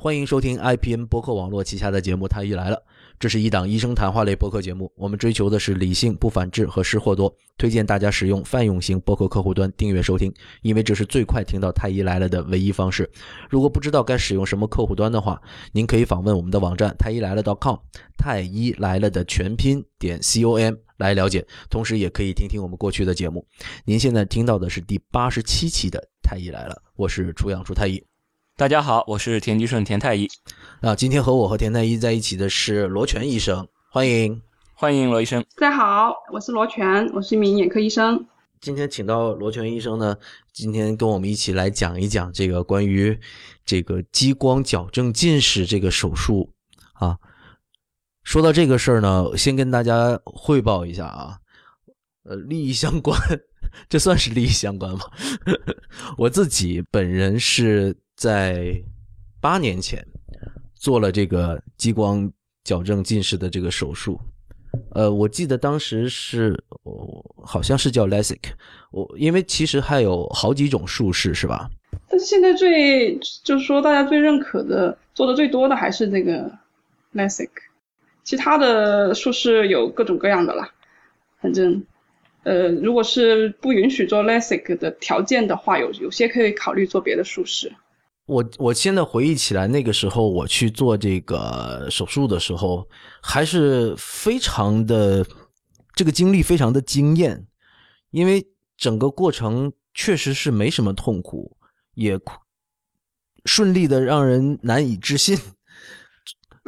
欢迎收听 IPN 播客网络旗下的节目《太医来了》，这是一档医生谈话类播客节目。我们追求的是理性、不反制和失货多。推荐大家使用泛用型播客客户端订阅收听，因为这是最快听到《太医来了》的唯一方式。如果不知道该使用什么客户端的话，您可以访问我们的网站太医来了 .com，太医来了的全拼点 com 来了解。同时，也可以听听我们过去的节目。您现在听到的是第八十七期的《太医来了》，我是楚阳楚太医。大家好，我是田吉顺田太医。啊，今天和我和田太医在一起的是罗全医生，欢迎欢迎罗医生。大家好，我是罗全，我是一名眼科医生。今天请到罗全医生呢，今天跟我们一起来讲一讲这个关于这个激光矫正近视这个手术啊。说到这个事儿呢，先跟大家汇报一下啊，呃，利益相关，这算是利益相关吗？我自己本人是。在八年前做了这个激光矫正近视的这个手术，呃，我记得当时是好像是叫 LASIK，我因为其实还有好几种术式是吧？但是现在最就是说大家最认可的做的最多的还是那个 LASIK，其他的术式有各种各样的啦，反正呃，如果是不允许做 LASIK 的条件的话，有有些可以考虑做别的术式。我我现在回忆起来，那个时候我去做这个手术的时候，还是非常的这个经历非常的惊艳，因为整个过程确实是没什么痛苦，也顺利的让人难以置信。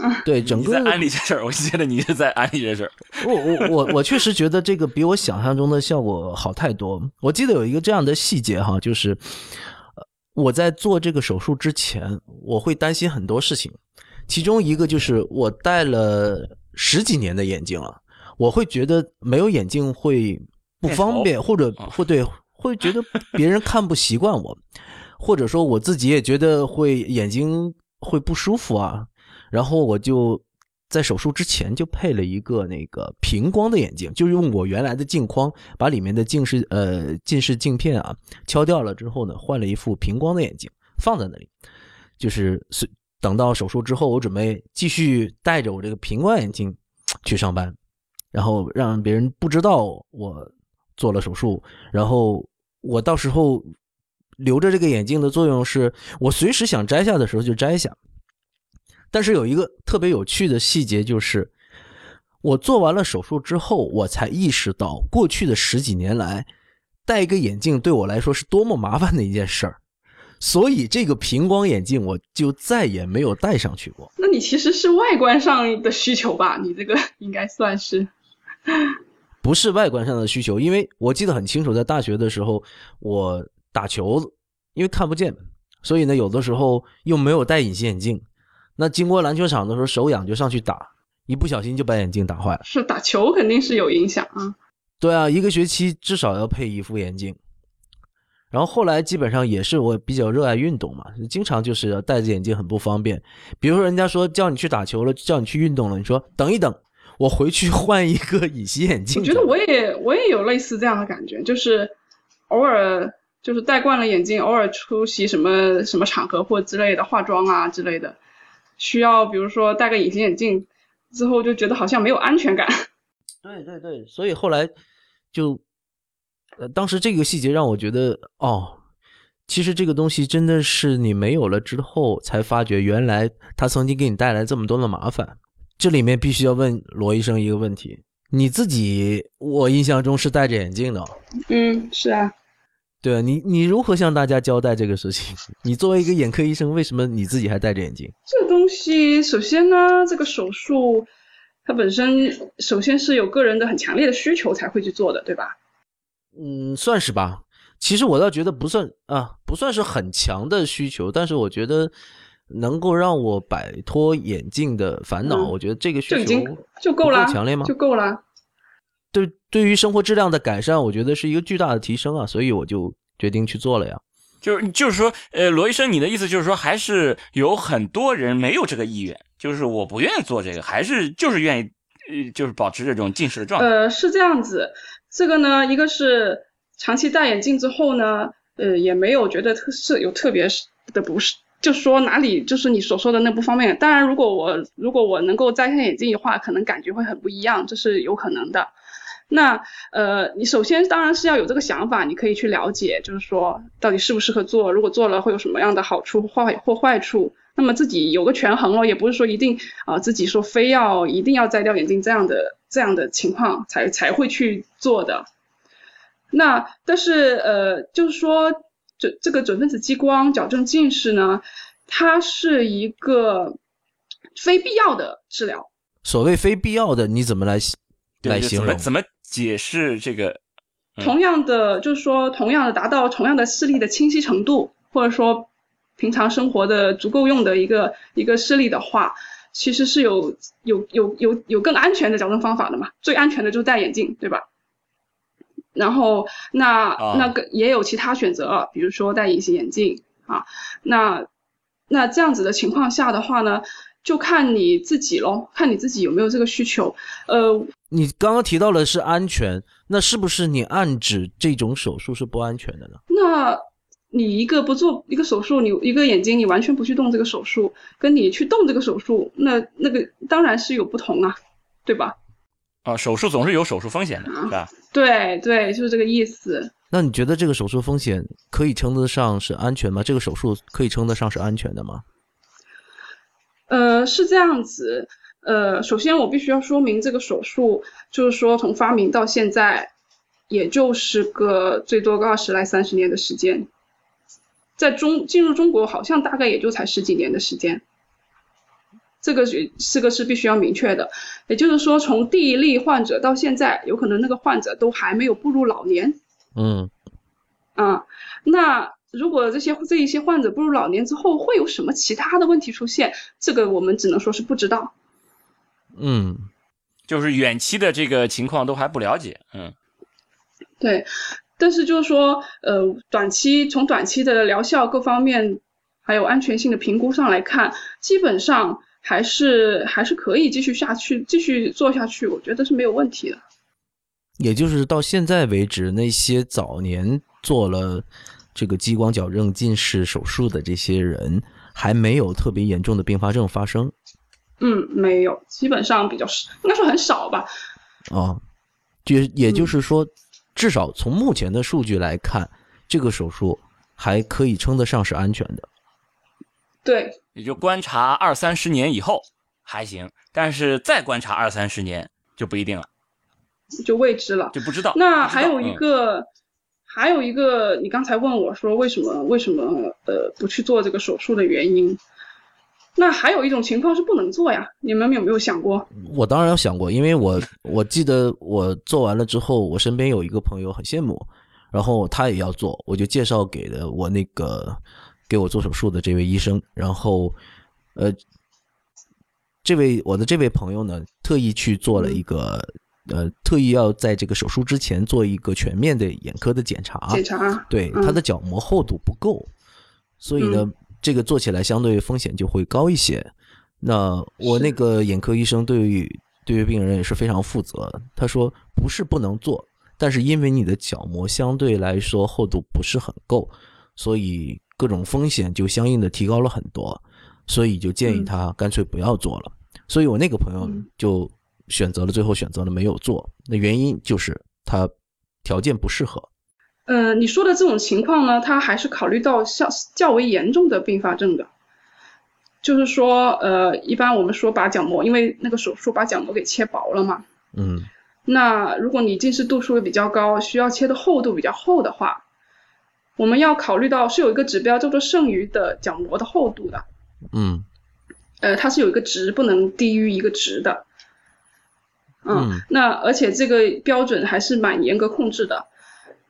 对，整个安利这事儿，我觉得你是在安利这事儿。我我我我确实觉得这个比我想象中的效果好太多。我记得有一个这样的细节哈，就是。我在做这个手术之前，我会担心很多事情，其中一个就是我戴了十几年的眼镜了，我会觉得没有眼镜会不方便，或者会对会觉得别人看不习惯我，或者说我自己也觉得会眼睛会不舒服啊，然后我就。在手术之前就配了一个那个平光的眼镜，就用我原来的镜框把里面的近视呃近视镜片啊敲掉了之后呢，换了一副平光的眼镜放在那里，就是是等到手术之后，我准备继续戴着我这个平光眼镜去上班，然后让别人不知道我做了手术，然后我到时候留着这个眼镜的作用是我随时想摘下的时候就摘下。但是有一个特别有趣的细节，就是我做完了手术之后，我才意识到过去的十几年来，戴一个眼镜对我来说是多么麻烦的一件事儿。所以这个平光眼镜我就再也没有戴上去过。那你其实是外观上的需求吧？你这个应该算是，不是外观上的需求，因为我记得很清楚，在大学的时候我打球，因为看不见，所以呢有的时候又没有戴隐形眼镜。那经过篮球场的时候手痒就上去打，一不小心就把眼镜打坏了。是打球肯定是有影响啊。对啊，一个学期至少要配一副眼镜。然后后来基本上也是我比较热爱运动嘛，经常就是戴着眼镜很不方便。比如说人家说叫你去打球了，叫你去运动了，你说等一等，我回去换一个隐形眼镜。我觉得我也我也有类似这样的感觉，就是偶尔就是戴惯了眼镜，偶尔出席什么什么场合或之类的化妆啊之类的。需要比如说戴个隐形眼镜之后就觉得好像没有安全感。对对对，所以后来就，呃，当时这个细节让我觉得，哦，其实这个东西真的是你没有了之后才发觉，原来它曾经给你带来这么多的麻烦。这里面必须要问罗医生一个问题：你自己，我印象中是戴着眼镜的。嗯，是啊。对你，你如何向大家交代这个事情？你作为一个眼科医生，为什么你自己还戴着眼镜？这个东西，首先呢，这个手术它本身首先是有个人的很强烈的需求才会去做的，对吧？嗯，算是吧。其实我倒觉得不算啊，不算是很强的需求，但是我觉得能够让我摆脱眼镜的烦恼，我觉得这个需求就够了，强烈吗？就够了。对，对于生活质量的改善，我觉得是一个巨大的提升啊，所以我就决定去做了呀。就是就是说，呃，罗医生，你的意思就是说，还是有很多人没有这个意愿，就是我不愿意做这个，还是就是愿意，呃，就是保持这种近视的状态。呃，是这样子，这个呢，一个是长期戴眼镜之后呢，呃，也没有觉得特是有特别的不适就说哪里就是你所说的那不方便。当然，如果我如果我能够摘下眼镜的话，可能感觉会很不一样，这是有可能的。那呃，你首先当然是要有这个想法，你可以去了解，就是说到底适不适合做，如果做了会有什么样的好处坏或坏处。那么自己有个权衡咯，也不是说一定啊自己说非要一定要摘掉眼镜这样的这样的情况才才会去做的。那但是呃，就是说这这个准分子激光矫正近视呢，它是一个非必要的治疗。所谓非必要的，你怎么来来形容？怎么？解释这个，同样的就是说，同样的达到同样的视力的清晰程度，或者说平常生活的足够用的一个一个视力的话，其实是有有有有有更安全的矫正方法的嘛。最安全的就是戴眼镜，对吧？然后那那个也有其他选择，比如说戴隐形眼镜啊。那那这样子的情况下的话呢？就看你自己喽，看你自己有没有这个需求。呃，你刚刚提到的是安全，那是不是你暗指这种手术是不安全的呢？那你一个不做一个手术，你一个眼睛你完全不去动这个手术，跟你去动这个手术，那那个当然是有不同啊，对吧？啊，手术总是有手术风险的，是吧？对对，就是这个意思。那你觉得这个手术风险可以称得上是安全吗？这个手术可以称得上是安全的吗？呃，是这样子。呃，首先我必须要说明，这个手术就是说从发明到现在，也就是个最多个二十来三十年的时间，在中进入中国好像大概也就才十几年的时间。这个是四个是必须要明确的，也就是说从第一例患者到现在，有可能那个患者都还没有步入老年。嗯。啊，那。如果这些这一些患者步入老年之后会有什么其他的问题出现，这个我们只能说是不知道。嗯，就是远期的这个情况都还不了解。嗯，对，但是就是说，呃，短期从短期的疗效各方面还有安全性的评估上来看，基本上还是还是可以继续下去，继续做下去，我觉得是没有问题的。也就是到现在为止，那些早年做了。这个激光矫正近视手术的这些人还没有特别严重的并发症发生。嗯，没有，基本上比较少，应该说很少吧。啊，就也就是说，至少从目前的数据来看，这个手术还可以称得上是安全的。对，也就观察二三十年以后还行，但是再观察二三十年就不一定了，就未知了，就不知道。那还有一个。还有一个，你刚才问我说为什么为什么呃不去做这个手术的原因？那还有一种情况是不能做呀，你们有没有想过？我当然有想过，因为我我记得我做完了之后，我身边有一个朋友很羡慕，然后他也要做，我就介绍给了我那个给我做手术的这位医生，然后呃，这位我的这位朋友呢，特意去做了一个。呃，特意要在这个手术之前做一个全面的眼科的检查。检查。对，他的角膜厚度不够，所以呢，这个做起来相对风险就会高一些。那我那个眼科医生对于对于病人也是非常负责。他说不是不能做，但是因为你的角膜相对来说厚度不是很够，所以各种风险就相应的提高了很多，所以就建议他干脆不要做了。所以我那个朋友就。选择了，最后选择了没有做，那原因就是他条件不适合。呃，你说的这种情况呢，它还是考虑到较较为严重的并发症的，就是说，呃，一般我们说把角膜，因为那个手术把角膜给切薄了嘛。嗯。那如果你近视度数比较高，需要切的厚度比较厚的话，我们要考虑到是有一个指标叫做剩余的角膜的厚度的。嗯。呃，它是有一个值，不能低于一个值的。嗯，那而且这个标准还是蛮严格控制的，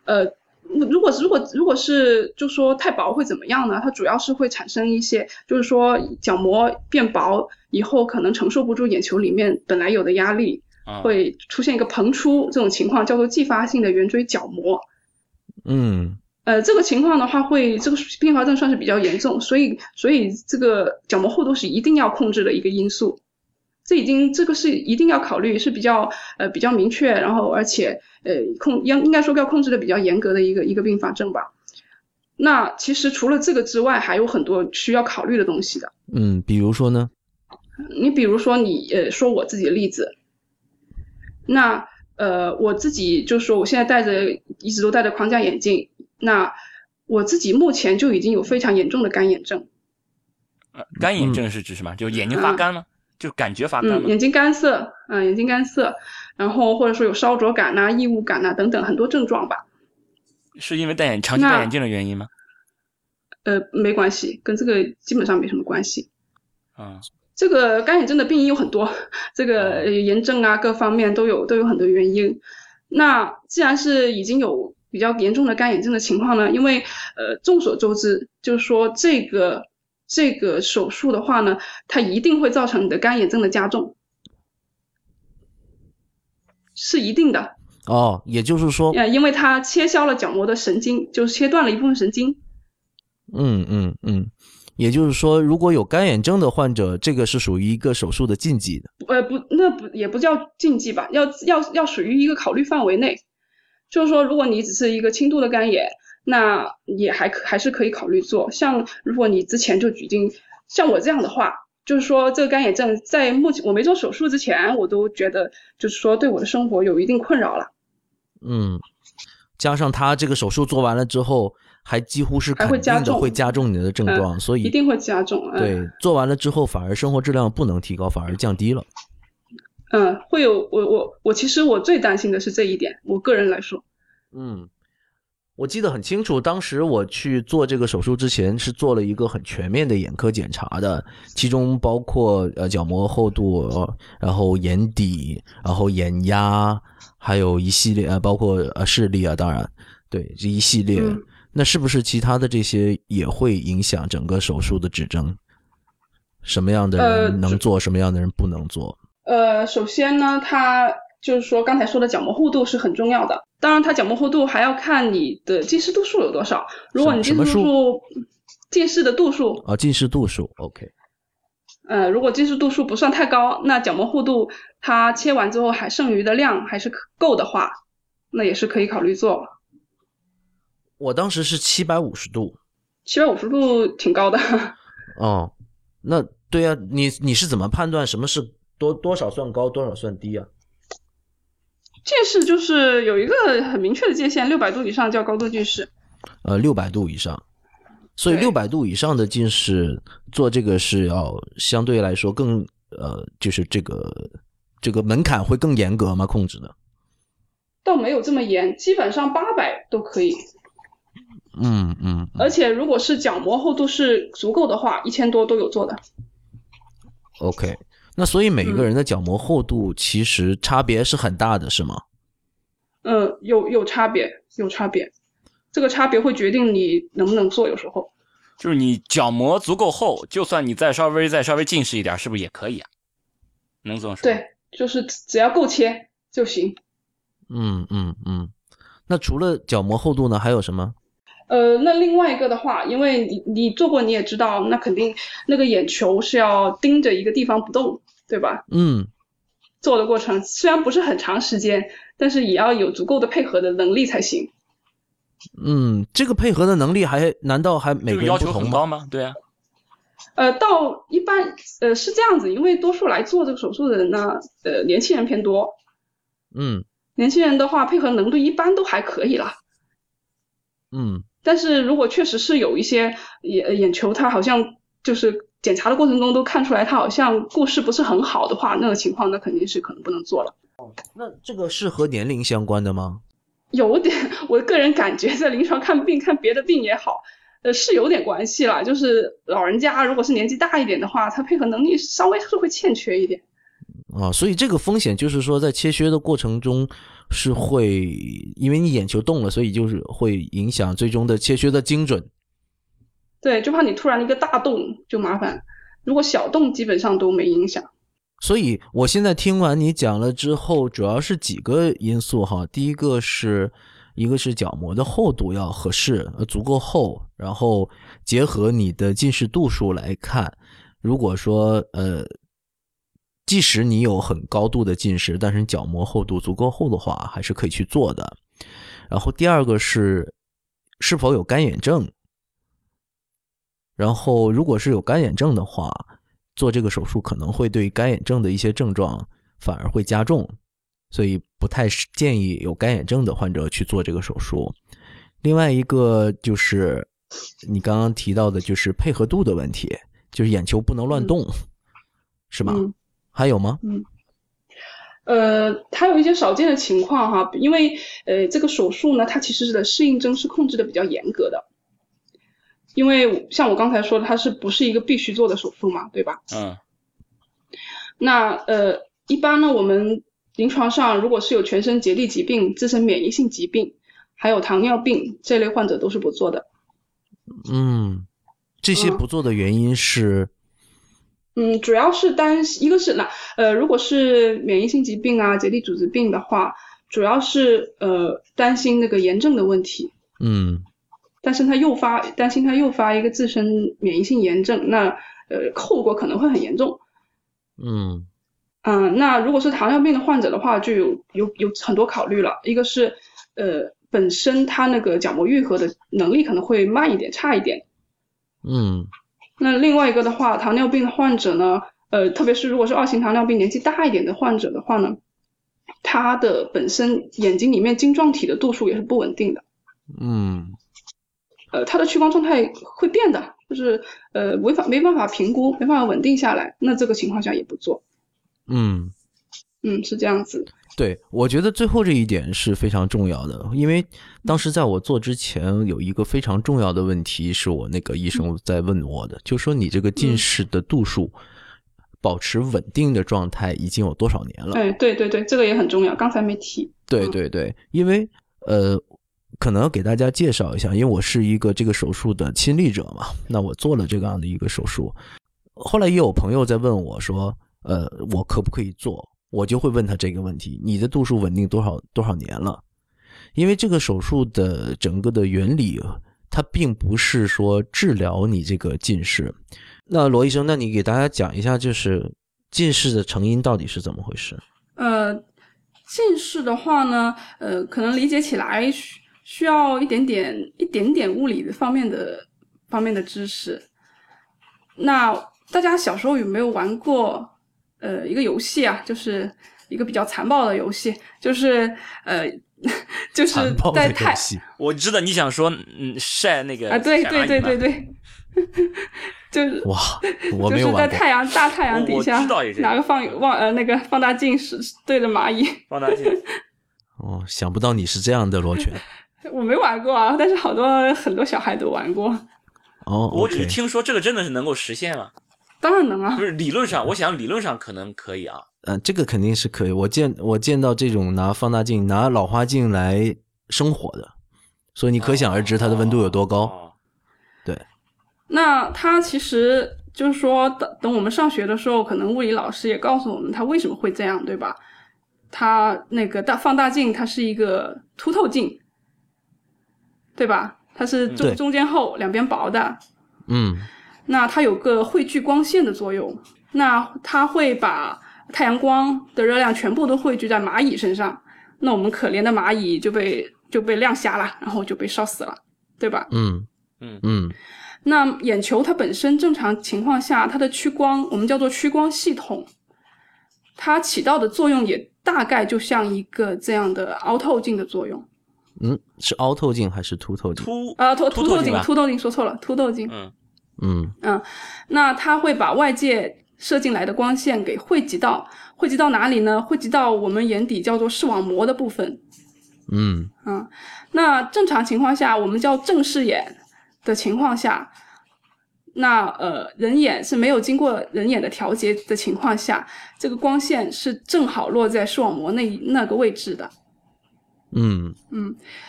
呃，如果如果如果是就说太薄会怎么样呢？它主要是会产生一些，就是说角膜变薄以后可能承受不住眼球里面本来有的压力，会出现一个膨出这种情况，叫做继发性的圆锥角膜。嗯，呃，这个情况的话会这个并发症算是比较严重，所以所以这个角膜厚度是一定要控制的一个因素。这已经这个是一定要考虑，是比较呃比较明确，然后而且呃控应应该说要控制的比较严格的一个一个并发症吧。那其实除了这个之外，还有很多需要考虑的东西的。嗯，比如说呢？你比如说你呃说我自己的例子，那呃我自己就说我现在戴着一直都戴着框架眼镜，那我自己目前就已经有非常严重的干眼症。呃干眼症是指什么？就眼睛发干吗？就感觉发干嗯，眼睛干涩，嗯，眼睛干涩，然后或者说有烧灼感呐、异物感呐、等等很多症状吧。是因为戴眼长期戴眼镜的原因吗？呃，没关系，跟这个基本上没什么关系。啊、这个干眼症的病因有很多，这个呃炎症啊各方面都有都有很多原因。那既然是已经有比较严重的干眼症的情况呢，因为呃众所周知，就是说这个这个手术的话呢，它一定会造成你的干眼症的加重，是一定的。哦，也就是说，呃，因为它切削了角膜的神经，就是切断了一部分神经。嗯嗯嗯，也就是说，如果有干眼症的患者，这个是属于一个手术的禁忌的。呃，不，那不也不叫禁忌吧，要要要属于一个考虑范围内。就是说，如果你只是一个轻度的干眼，那也还可还是可以考虑做。像如果你之前就已经像我这样的话，就是说这个干眼症在目前我没做手术之前，我都觉得就是说对我的生活有一定困扰了，嗯，加上他这个手术做完了之后，还几乎是还肯定的会加重你的症状，所以一定会加重。嗯、对做完了之后，反而生活质量不能提高，反而降低了。嗯，会有我我我其实我最担心的是这一点，我个人来说。嗯，我记得很清楚，当时我去做这个手术之前是做了一个很全面的眼科检查的，其中包括呃角膜厚度，呃然后眼底，然后眼压，还有一系列呃包括呃视力啊，当然对这一系列。嗯那是不是其他的这些也会影响整个手术的指征？什么样的呃人能做，什么样的人不能做？呃，首先呢，它就是说刚才说的角膜厚度是很重要的。当然，它角膜厚度还要看你的近视度数有多少。如果你近视度数，近视的度数，啊，近视度数，OK，呃，如果近视度数不算太高，那角膜厚度它切完之后还剩余的量还是可够的话，那也是可以考虑做。我当时是七百五十度，七百五十度挺高的。哦，那对呀、你你是怎么判断什么是多多少算高，多少算低啊？近视就是有一个很明确的界限，六百度以上叫高度近视。呃，六百度以上，所以对六百度以上的近视做这个是要相对来说更呃，就是这个这个门槛会更严格吗？控制的？倒没有这么严，基本上八百都可以。嗯嗯，嗯而且如果是角膜厚度是足够的话，一千多都有做的。OK。那所以每一个嗯人的角膜厚度其实差别是很大的，是吗？嗯，有有差别，有差别。这个差别会决定你能不能做，有时候。就是你角膜足够厚，就算你再稍微再稍微近视一点，是不是也可以啊？能这么说？，对，就是只要够切就行。嗯嗯嗯。那除了角膜厚度呢，还有什么？呃，那另外一个的话，因为你你做过，你也知道，那肯定那个眼球是要盯着一个地方不动，对吧？嗯做的过程虽然不是很长时间，但是也要有足够的配合的能力才行。嗯，这个配合的能力还难道还每个要不同吗？求很高吗？对啊，呃，到一般呃是这样子，因为多数来做这个手术的人呢，呃，年轻人偏多，嗯年轻人的话配合能力一般都还可以啦。嗯但是如果确实是有一些眼眼球，他好像就是检查的过程中都看出来他好像故事不是很好的话，那个情况那肯定是可能不能做了。哦那这个是和年龄相关的吗？有点，我个人感觉在临床看病看别的病也好，呃，是有点关系啦。就是老人家如果是年纪大一点的话，他配合能力稍微是会欠缺一点。啊，所以这个风险就是说，在切削的过程中是会，因为你眼球动了，所以就是会影响最终的切削的精准。对，就怕你突然一个大洞就麻烦，如果小洞基本上都没影响。所以我现在听完你讲了之后，主要是几个因素哈。第一个是一个是角膜的厚度要合适，呃足够厚，然后结合你的近视度数来看，如果说呃，即使你有很高度的近视，但是角膜厚度足够厚的话，还是可以去做的。然后第二个是是否有干眼症，然后如果是有干眼症的话，做这个手术可能会对干眼症的一些症状反而会加重，所以不太建议有干眼症的患者去做这个手术。另外一个就是你刚刚提到的，就是配合度的问题，就是眼球不能乱动，是吧？还有吗？嗯，呃，它有一些少见的情况哈，因为呃这个手术呢，它其实的适应症是控制的比较严格的，因为像我刚才说的，它是不是一个必须做的手术嘛，对吧？嗯那呃，一般呢，我们临床上如果是有全身结缔疾病、自身免疫性疾病，还有糖尿病这类患者都是不做的。嗯，这些嗯不做的原因是，嗯，主要是担一个是那呃，如果是免疫性疾病啊、结缔组织病的话，主要是呃担心那个炎症的问题，嗯担心它诱发担心它诱发一个自身免疫性炎症，那呃后果可能会很严重。嗯嗯，那如果是糖尿病的患者的话，就有有有很多考虑了。一个是呃本身它那个角膜愈合的能力可能会慢一点、差一点。嗯那另外一个的话，糖尿病的患者呢，呃，特别是如果是二型糖尿病年纪大一点的患者的话呢，他的本身眼睛里面晶状体的度数也是不稳定的，嗯呃，他的屈光状态会变的，就是呃没法没办法评估，没办法稳定下来，那这个情况下也不做。嗯。嗯，是这样子。对，我觉得最后这一点是非常重要的，因为当时在我做之前，有一个非常重要的问题是我那个医生在问我的，就说你这个近视的度数保持稳定的状态已经有多少年了？哎，对对对，这个也很重要，刚才没提。对嗯对对，因为呃，可能要给大家介绍一下，因为我是一个这个手术的亲历者嘛，那我做了这样的一个手术，后来也有朋友在问我说，呃，我可不可以做？我就会问他这个问题：你的度数稳定多少多少年了？因为这个手术的整个的原理，它并不是说治疗你这个近视。那罗医生，那你给大家讲一下，就是近视的成因到底是怎么回事？呃，近视的话呢，呃，可能理解起来需需要一点点一点点物理的方面的方面的知识。那大家小时候有没有玩过呃一个游戏啊？就是一个比较残暴的游戏，就是呃，就是在太。我知道你想说，嗯，晒那个啊，对对对对对，就是哇，我就是在没有玩过。太阳大太阳底下拿个放望呃那个放大镜是对着蚂蚁。放大镜，哦，想不到你是这样的罗圈。我没玩过啊，但是好多很多小孩都玩过，哦我只是听说这个真的是能够实现吗？当然能啊不。是理论上，我想理论上可能可以啊。嗯、这个肯定是可以。我见我见到这种拿放大镜、拿老花镜来生火的，所以你可想而知它的温度有多高。哦那它其实就是说，等等我们上学的时候，可能物理老师也告诉我们它为什么会这样，对吧？它那个大放大镜，它是一个凸透镜，对吧？它是中中间厚，两边薄的。嗯那它有个汇聚光线的作用，那它会把太阳光的热量全部都汇聚在蚂蚁身上，那我们可怜的蚂蚁就被就被亮瞎了，然后就被烧死了，对吧？嗯嗯嗯那眼球它本身正常情况下，它的屈光我们叫做屈光系统，它起到的作用也大概就像一个这样的凹透镜的作用。嗯，是凹透镜还是凸透镜？凸啊，凸凸透镜，凸透镜吧凸透镜说错了，凸透镜。嗯嗯嗯，那它会把外界射进来的光线给汇集到，汇集到哪里呢？汇集到我们眼底叫做视网膜的部分。嗯嗯，那正常情况下，我们叫正视眼的情况下，那呃人眼是没有经过人眼的调节的情况下，这个光线是正好落在视网膜那那个位置的。嗯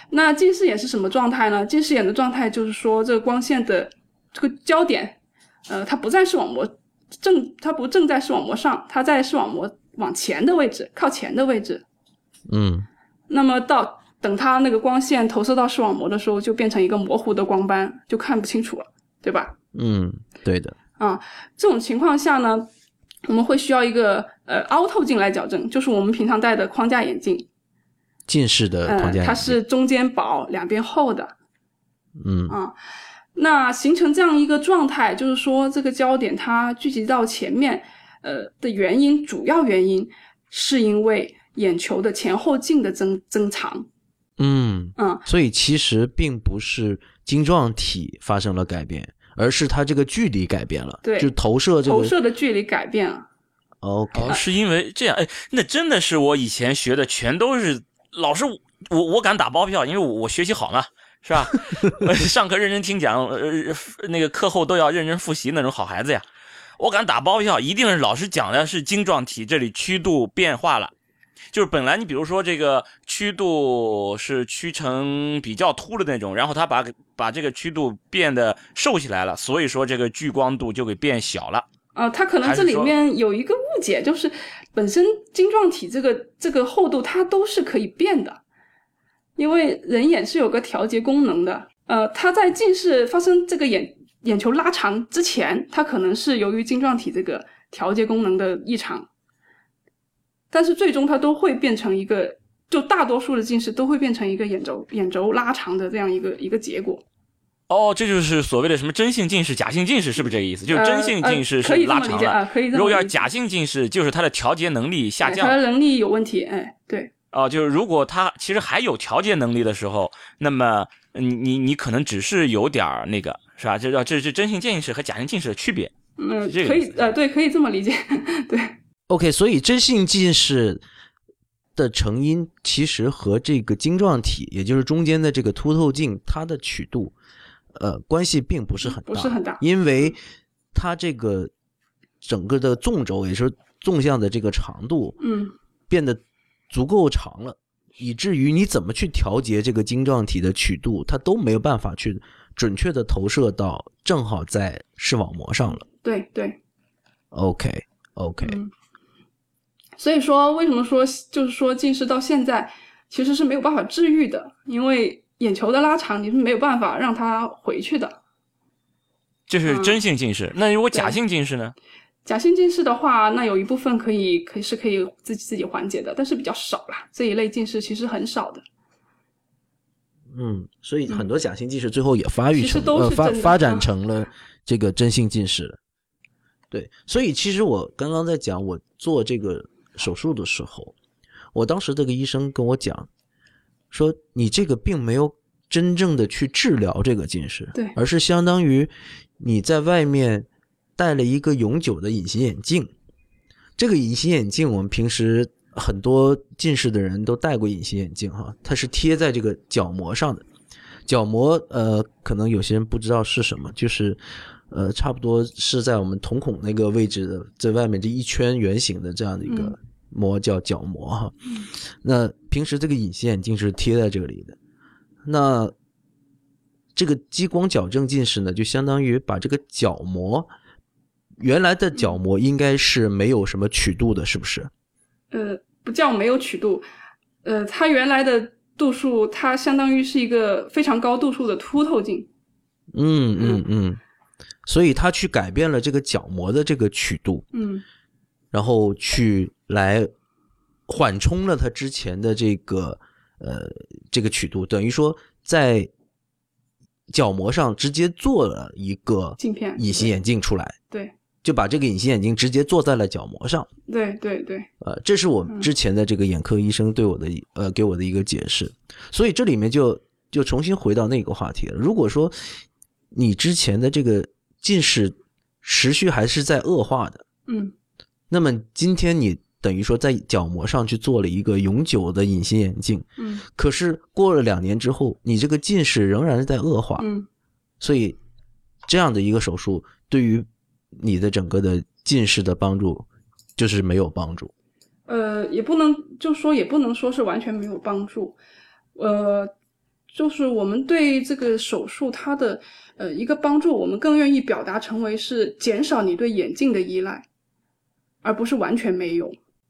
那近视眼是什么状态呢？近视眼的状态就是说，这个光线的这个焦点，呃，它不在视网膜正，它不正在视网膜上，它在视网膜往前的位置，靠前的位置。嗯那么到等它那个光线投射到视网膜的时候，就变成一个模糊的光斑，就看不清楚了，对吧？嗯，对的。啊，这种情况下呢，我们会需要一个呃凹透镜来矫正，就是我们平常戴的框架眼镜，近视的框架眼镜。是中间薄，两边厚的。嗯啊，那形成这样一个状态，就是说这个焦点它聚集到前面，呃的原因，主要原因是因为眼球的前后径的增增长。嗯嗯，所以其实并不是晶状体发生了改变，而是它这个距离改变了，对就投射这个投射的距离改变了。OK，哦，是因为这样，哎，那真的是我以前学的全都是老师，我我敢打包票，因为我我学习好嘛，是吧？呃上课认真听讲，呃，那个课后都要认真复习那种好孩子呀。我敢打包票，一定是老师讲的是晶状体这里曲度变化了，就是本来你比如说这个曲度是曲成比较凸的那种，然后他把把这个曲度变得瘦起来了，所以说这个聚光度就给变小了。啊，它可能这里面有一个误解，就是本身晶状体这个这个厚度它都是可以变的，因为人眼是有个调节功能的。呃，它在近视发生这个眼眼球拉长之前，它可能是由于晶状体这个调节功能的异常，但是最终它都会变成一个，就大多数的近视都会变成一个眼轴眼轴拉长的这样一个一个结果。哦，这就是所谓的什么真性近视、假性近视，是不是这个意思？就是真性近视是呃呃可以这拉长了，么理解啊，可以这么理解如果要是假性近视，就是它的调节能力下哎降它的能力有问题，哎，对。哦，就是如果他其实还有调节能力的时候，那么嗯你你可能只是有点儿那个是吧？这叫这是真性近视和假性近视的区别。嗯，这个可以呃，对，可以这么理解，对，OK，所以真性近视的成因其实和这个晶状体，也就是中间的这个凸透镜，它的曲度，呃，关系并不是很大，不是很大因为它这个整个的纵轴，也就是纵向的这个长度嗯变得足够长了，以至于你怎么去调节这个晶状体的曲度，它都没有办法去准确的投射到正好在视网膜上了。对对，OK OK，、嗯，所以说为什么说就是说近视到现在其实是没有办法治愈的，因为眼球的拉长你是没有办法让它回去的。这是嗯真性近视。那如果假性近视呢？假性近视的话，那有一部分可以可以是可以自己自己缓解的，但是比较少啦。这一类近视其实很少的。嗯，所以很多假性近视最后也发育成呃发发展嗯成了这个真性近视了。对，所以其实我刚刚在讲我做这个手术的时候，我当时这个医生跟我讲说，你这个并没有真正的去治疗这个近视，对而是相当于你在外面戴了一个永久的隐形眼镜。这个隐形眼镜，我们平时很多近视的人都戴过隐形眼镜哈，它是贴在这个角膜上的。角膜呃，可能有些人不知道是什么，就是呃，差不多是在我们瞳孔那个位置的，在外面这一圈圆形的这样的一个嗯膜叫角膜哈。那平时这个隐形眼镜是贴在这里的，那这个激光矫正近视呢，就相当于把这个角膜原来的角膜应该是没有什么曲度的，是不是？呃，不叫没有曲度，呃，它原来的度数，它相当于是一个非常高度数的凸透镜。嗯嗯嗯，所以它去改变了这个角膜的这个曲度，嗯。然后去来缓冲了它之前的这个呃这个曲度，等于说在角膜上直接做了一个镜片隐形眼镜出来，对就把这个隐形眼镜直接做在了角膜上。对对对，呃，这是我之前的这个眼科医生对我的一呃给我的一个解释，所以这里面就就重新回到那个话题了。如果说你之前的这个近视持续还是在恶化的，嗯。那么今天你等于说在角膜上去做了一个永久的隐形眼镜，嗯。可是过了两年之后，你这个近视仍然在恶化，嗯。所以这样的一个手术对于你的整个的近视的帮助就是没有帮助。呃，也不能就说也不能说是完全没有帮助，呃，就是我们对这个手术它的呃一个帮助，我们更愿意表达成为是减少你对眼镜的依赖，而不是完全没有。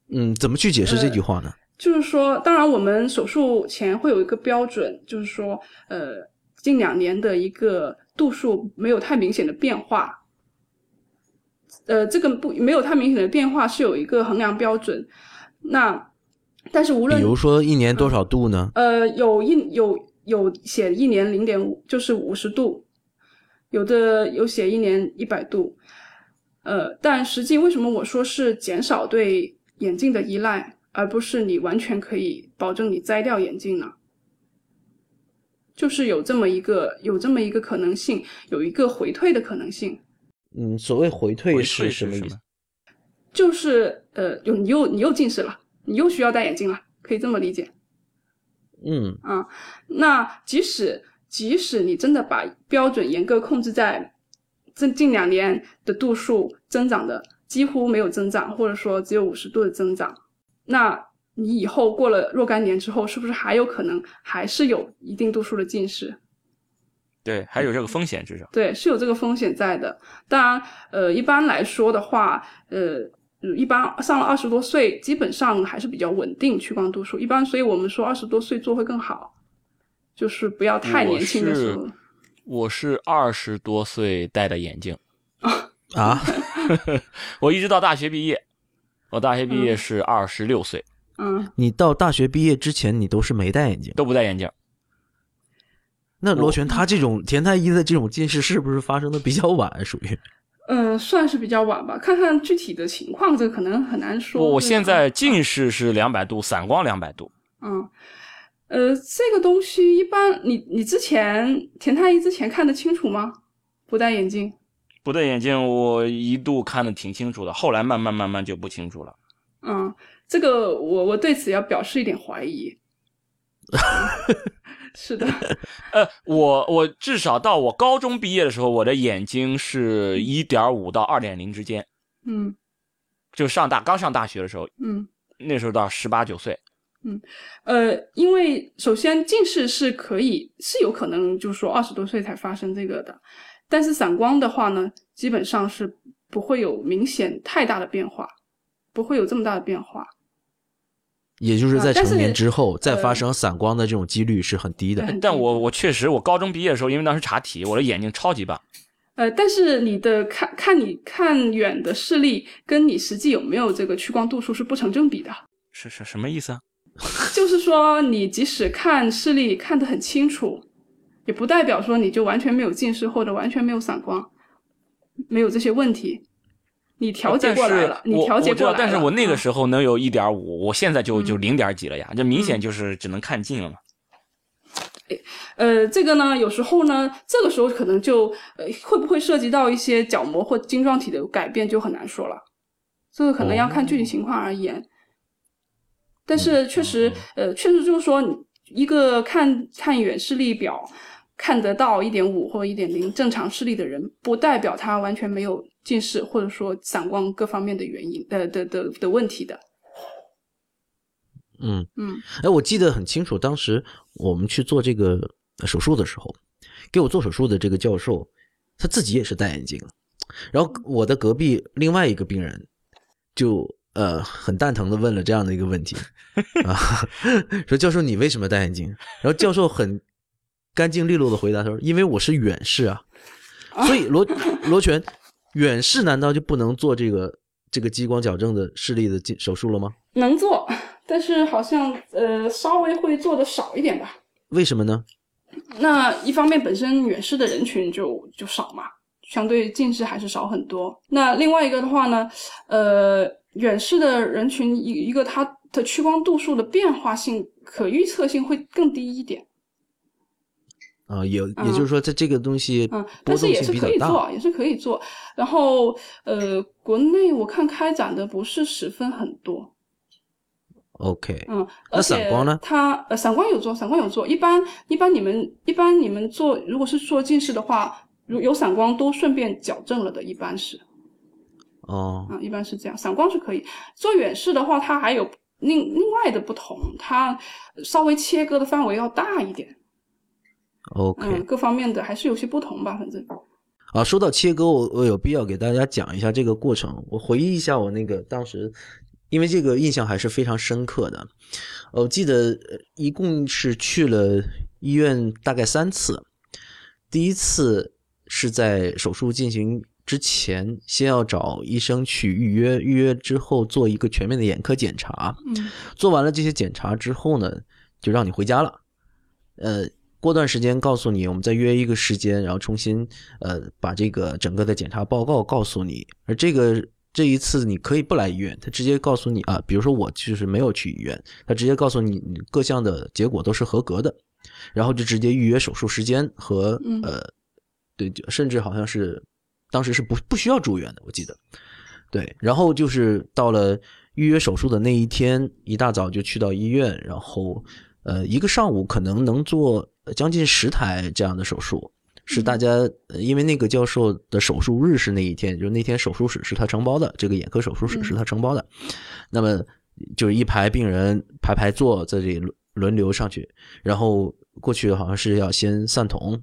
嗯，怎么去解释这句话呢？就是说，当然我们手术前会有一个标准，就是说，呃，近两年的一个度数没有太明显的变化。呃，这个不没有太明显的变化是有一个衡量标准。那但是无论比如说一年多少度呢？呃有一有有写一年零点五，就是五十度。有的有写一年一百度，呃，但实际为什么我说是减少对眼镜的依赖，而不是你完全可以保证你摘掉眼镜呢？就是有这么一个有这么一个可能性，有一个回退的可能性。嗯，所谓回退是什么意思？就是呃，就你又你又近视了，你又需要戴眼镜了，可以这么理解嗯啊。那即使即使你真的把标准严格控制在这近两年的度数增长的几乎没有增长，或者说只有五十度的增长，那你以后过了若干年之后，是不是还有可能还是有一定度数的近视？对，还有这个风险至少。对，是有这个风险在的。当然，呃，一般来说的话，呃，一般上了二十多岁，基本上还是比较稳定屈光度数。一般，所以我们说二十多岁做会更好，就是不要太年轻的时候。我是二十多岁戴的眼镜，啊 我一直到大学毕业，我大学毕业是二十六岁，嗯，你到大学毕业之前，你都是没戴眼镜。都不戴眼镜。那罗旋他这种田太医的这种近视是不是发生的比较晚？属于嗯，算是比较晚吧。看看具体的情况，这个可能很难说。我现在近视是两百度，散光两百度。嗯，呃，这个东西一般，你你之前田太医之前看得清楚吗？不戴眼镜？不戴眼镜，我一度看得挺清楚的，后来慢慢慢慢就不清楚了。嗯，这个我我对此要表示一点怀疑。是的，呃，我我至少到我高中毕业的时候，我的眼睛是一点五到二点零之间，嗯就上大刚上大学的时候，嗯。那时候到十八九岁。嗯呃，因为首先近视是可以是有可能，就是说二十多岁才发生这个的，但是散光的话呢，基本上是不会有明显太大的变化，不会有这么大的变化。也就是在成年之后再发呃生散光的这种几率是很低的。但我我确实，我高中毕业的时候，因为当时查体，我的眼睛超级棒。呃，但是你的看看你看远的视力跟你实际有没有这个屈光度数是不成正比的。是是什么意思啊？就是说，你即使看视力看得很清楚，也不代表说你就完全没有近视或者完全没有散光，没有这些问题。你调节过来了，你调节过来了。但是我那个嗯时候能有一点五，我现在就就嗯零点几了呀，这明显就是只能看近了嘛。呃，这个呢，有时候呢，这个时候可能就呃，会不会涉及到一些角膜或晶状体的改变，就很难说了。这个可能要看具体情况而言。但是确实，呃，确实就是说，一个看看远视力表看得到一点五或一点零正常视力的人，不代表他完全没有近视或者说散光各方面的原因，呃的的的问题的。嗯嗯哎，我记得很清楚，当时我们去做这个手术的时候，给我做手术的这个教授，他自己也是戴眼镜，然后我的隔壁另外一个病人就呃很蛋疼的问了这样的一个问题 啊，说教授你为什么戴眼镜？然后教授很干净利落的回答他说，因为我是远视啊，所以罗罗全远视难道就不能做这个这个激光矫正的视力的进手术了吗？能做，但是好像呃稍微会做的少一点吧。为什么呢？那一方面本身远视的人群就就少嘛，相对近视还是少很多。那另外一个的话呢，呃，远视的人群一一个它的屈光度数的变化性可预测性会更低一点，啊，也也就是说，在这个东西嗯，但是也是。可以做，也是可以做。然后呃，国内我看开展的不是十分很多，OK，嗯，那而且散光呢它呃，散光有做，散光有做。一般一般你们一般你们做，如果是做近视的话，如有散光都顺便矫正了的，一般是哦，啊、一般是这样。散光是可以做远视的话，它还有另另外的不同，它稍微切割的范围要大一点，OK，嗯，各方面的还是有些不同吧，反正啊，说到切割，我我有必要给大家讲一下这个过程。我回忆一下我那个当时，因为这个印象还是非常深刻的。呃我记得呃一共是去了医院大概三次，第一次是在手术进行之前，先要找医生去预约，预约之后做一个全面的眼科检查。嗯做完了这些检查之后呢，就让你回家了。呃，过段时间告诉你，我们再约一个时间，然后重新呃把这个整个的检查报告告诉你。而这个这一次你可以不来医院，他直接告诉你啊，比如说我就是没有去医院，他直接告诉你你各项的结果都是合格的，然后就直接预约手术时间和嗯呃对，就甚至好像是当时是不不需要住院的，我记得。对，然后就是到了预约手术的那一天，一大早就去到医院，然后呃一个上午可能能做将近十台这样的手术，是大家呃因为那个教授的手术日是那一天，就是那天手术室是他承包的，这个眼科手术室是他承包的，那么就是一排病人排排坐在这里轮轮流上去，然后过去好像是要先散瞳，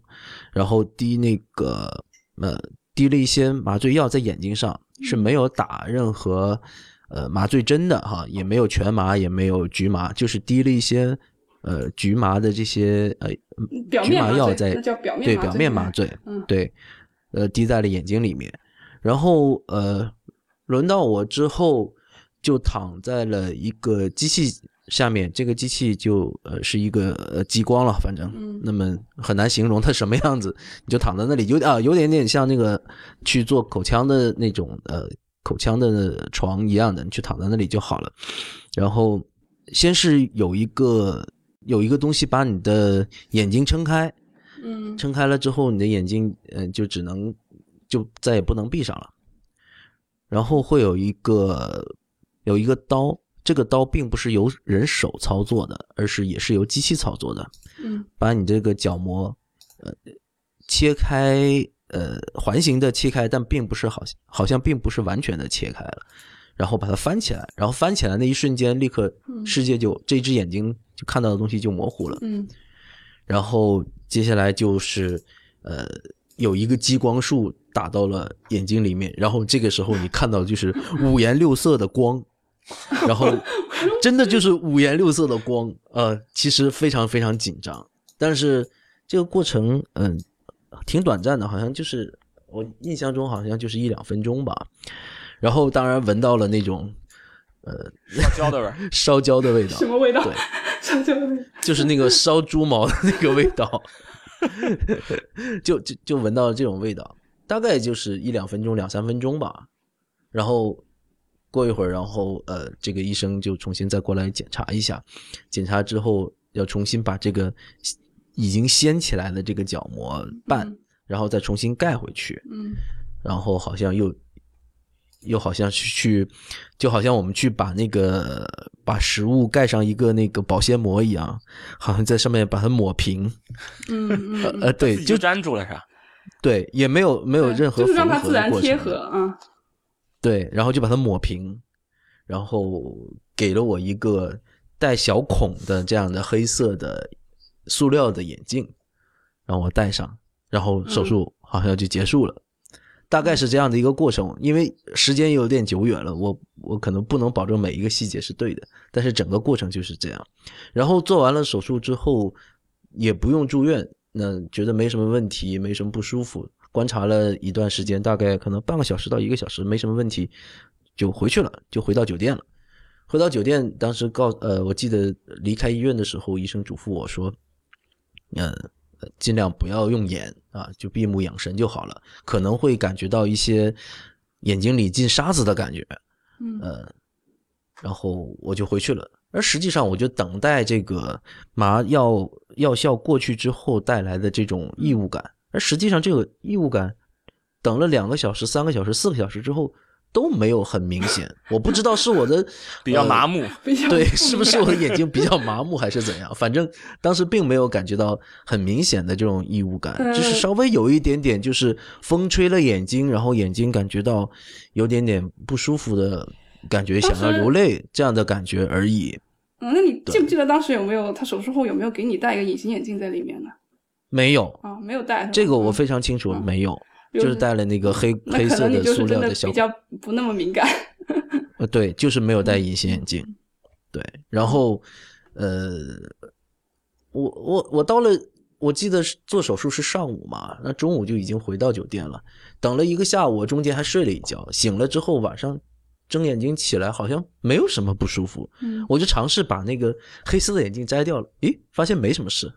然后滴那个呃滴了一些麻醉药在眼睛上，是没有打任何呃麻醉针的哈，也没有全麻，也没有局麻，就是滴了一些呃局麻的这些呃局表面麻药在对表面麻醉，嗯。对，呃滴在了眼睛里面，然后呃轮到我之后就躺在了一个机器下面，这个机器就呃是一个呃激光了，反正，嗯。那么很难形容它什么样子，你就躺在那里，有啊有点点像那个去做口腔的那种呃口腔的床一样的，你去躺在那里就好了。然后先是有一个有一个东西把你的眼睛撑开，嗯。撑开了之后，你的眼睛嗯、呃就只能就再也不能闭上了。然后会有一个有一个刀，这个刀并不是由人手操作的，而是也是由机器操作的，嗯。把你这个角膜呃切开，呃环形的切开，但并不是好像好像并不是完全的切开了，然后把它翻起来，然后翻起来那一瞬间，立刻嗯。世界就这只眼睛就看到的东西就模糊了。嗯然后接下来就是呃有一个激光束打到了眼睛里面，然后这个时候你看到就是五颜六色的光，然后 真的就是五颜六色的光，呃，其实非常非常紧张，但是这个过程嗯、挺短暂的，好像就是我印象中好像就是一两分钟吧，然后当然闻到了那种呃烧焦的味儿。烧焦的味道什，么味道？对 就是那个 烧猪毛的那个味道，就就就闻到这种味道，大概就是一两分钟、两三分钟吧。然后过一会儿，然后呃，这个医生就重新再过来检查一下，检查之后要重新把这个已经掀起来的这个角膜瓣，嗯然后再重新盖回去。嗯然后好像又又好像是去，就好像我们去把那个把食物盖上一个那个保鲜膜一样，好像在上面把它抹平。嗯呃，对，就粘住了是吧？对，也没有没有任何就是让它缝合自然贴合啊。对，然后就把它抹平，然后给了我一个带小孔的这样的黑色的塑料的眼镜，让我戴上，然后手术好像就结束了。大概是这样的一个过程，因为时间有点久远了，我我可能不能保证每一个细节是对的，但是整个过程就是这样。然后做完了手术之后，也不用住院，那觉得没什么问题，没什么不舒服，观察了一段时间，大概可能半个小时到一个小时，没什么问题，就回去了，就回到酒店了。回到酒店，当时告呃，我记得离开医院的时候，医生嘱咐我说，嗯，尽量不要用眼啊，就闭目养神就好了，可能会感觉到一些眼睛里进沙子的感觉，嗯呃，然后我就回去了。而实际上，我就等待这个麻药药效过去之后带来的这种异物感，而实际上这个异物感，等了两个小时、三个小时、四个小时之后都没有很明显。我不知道是我的 比较呃麻木。比较对，是不是我的眼睛比较麻木还是怎样？反正当时并没有感觉到很明显的这种异物感，呃就是稍微有一点点，就是风吹了眼睛，然后眼睛感觉到有点点不舒服的感觉，想要流泪这样的感觉而已。嗯，那你记不记得当时有没有他手术后有没有给你戴一个隐形眼镜在里面呢？没有，啊，没有戴。这个我嗯非常清楚，嗯没有，就就是戴了那个黑黑色的比料的小比较不那么敏感。呃，对，就是没有戴隐形眼镜。对，然后呃，我我我到了，我记得是做手术是上午嘛，那中午就已经回到酒店了，等了一个下午，我中间还睡了一觉，醒了之后晚上睁眼睛起来，好像没有什么不舒服，嗯我就尝试把那个黑色的眼镜摘掉了，诶，发现没什么事，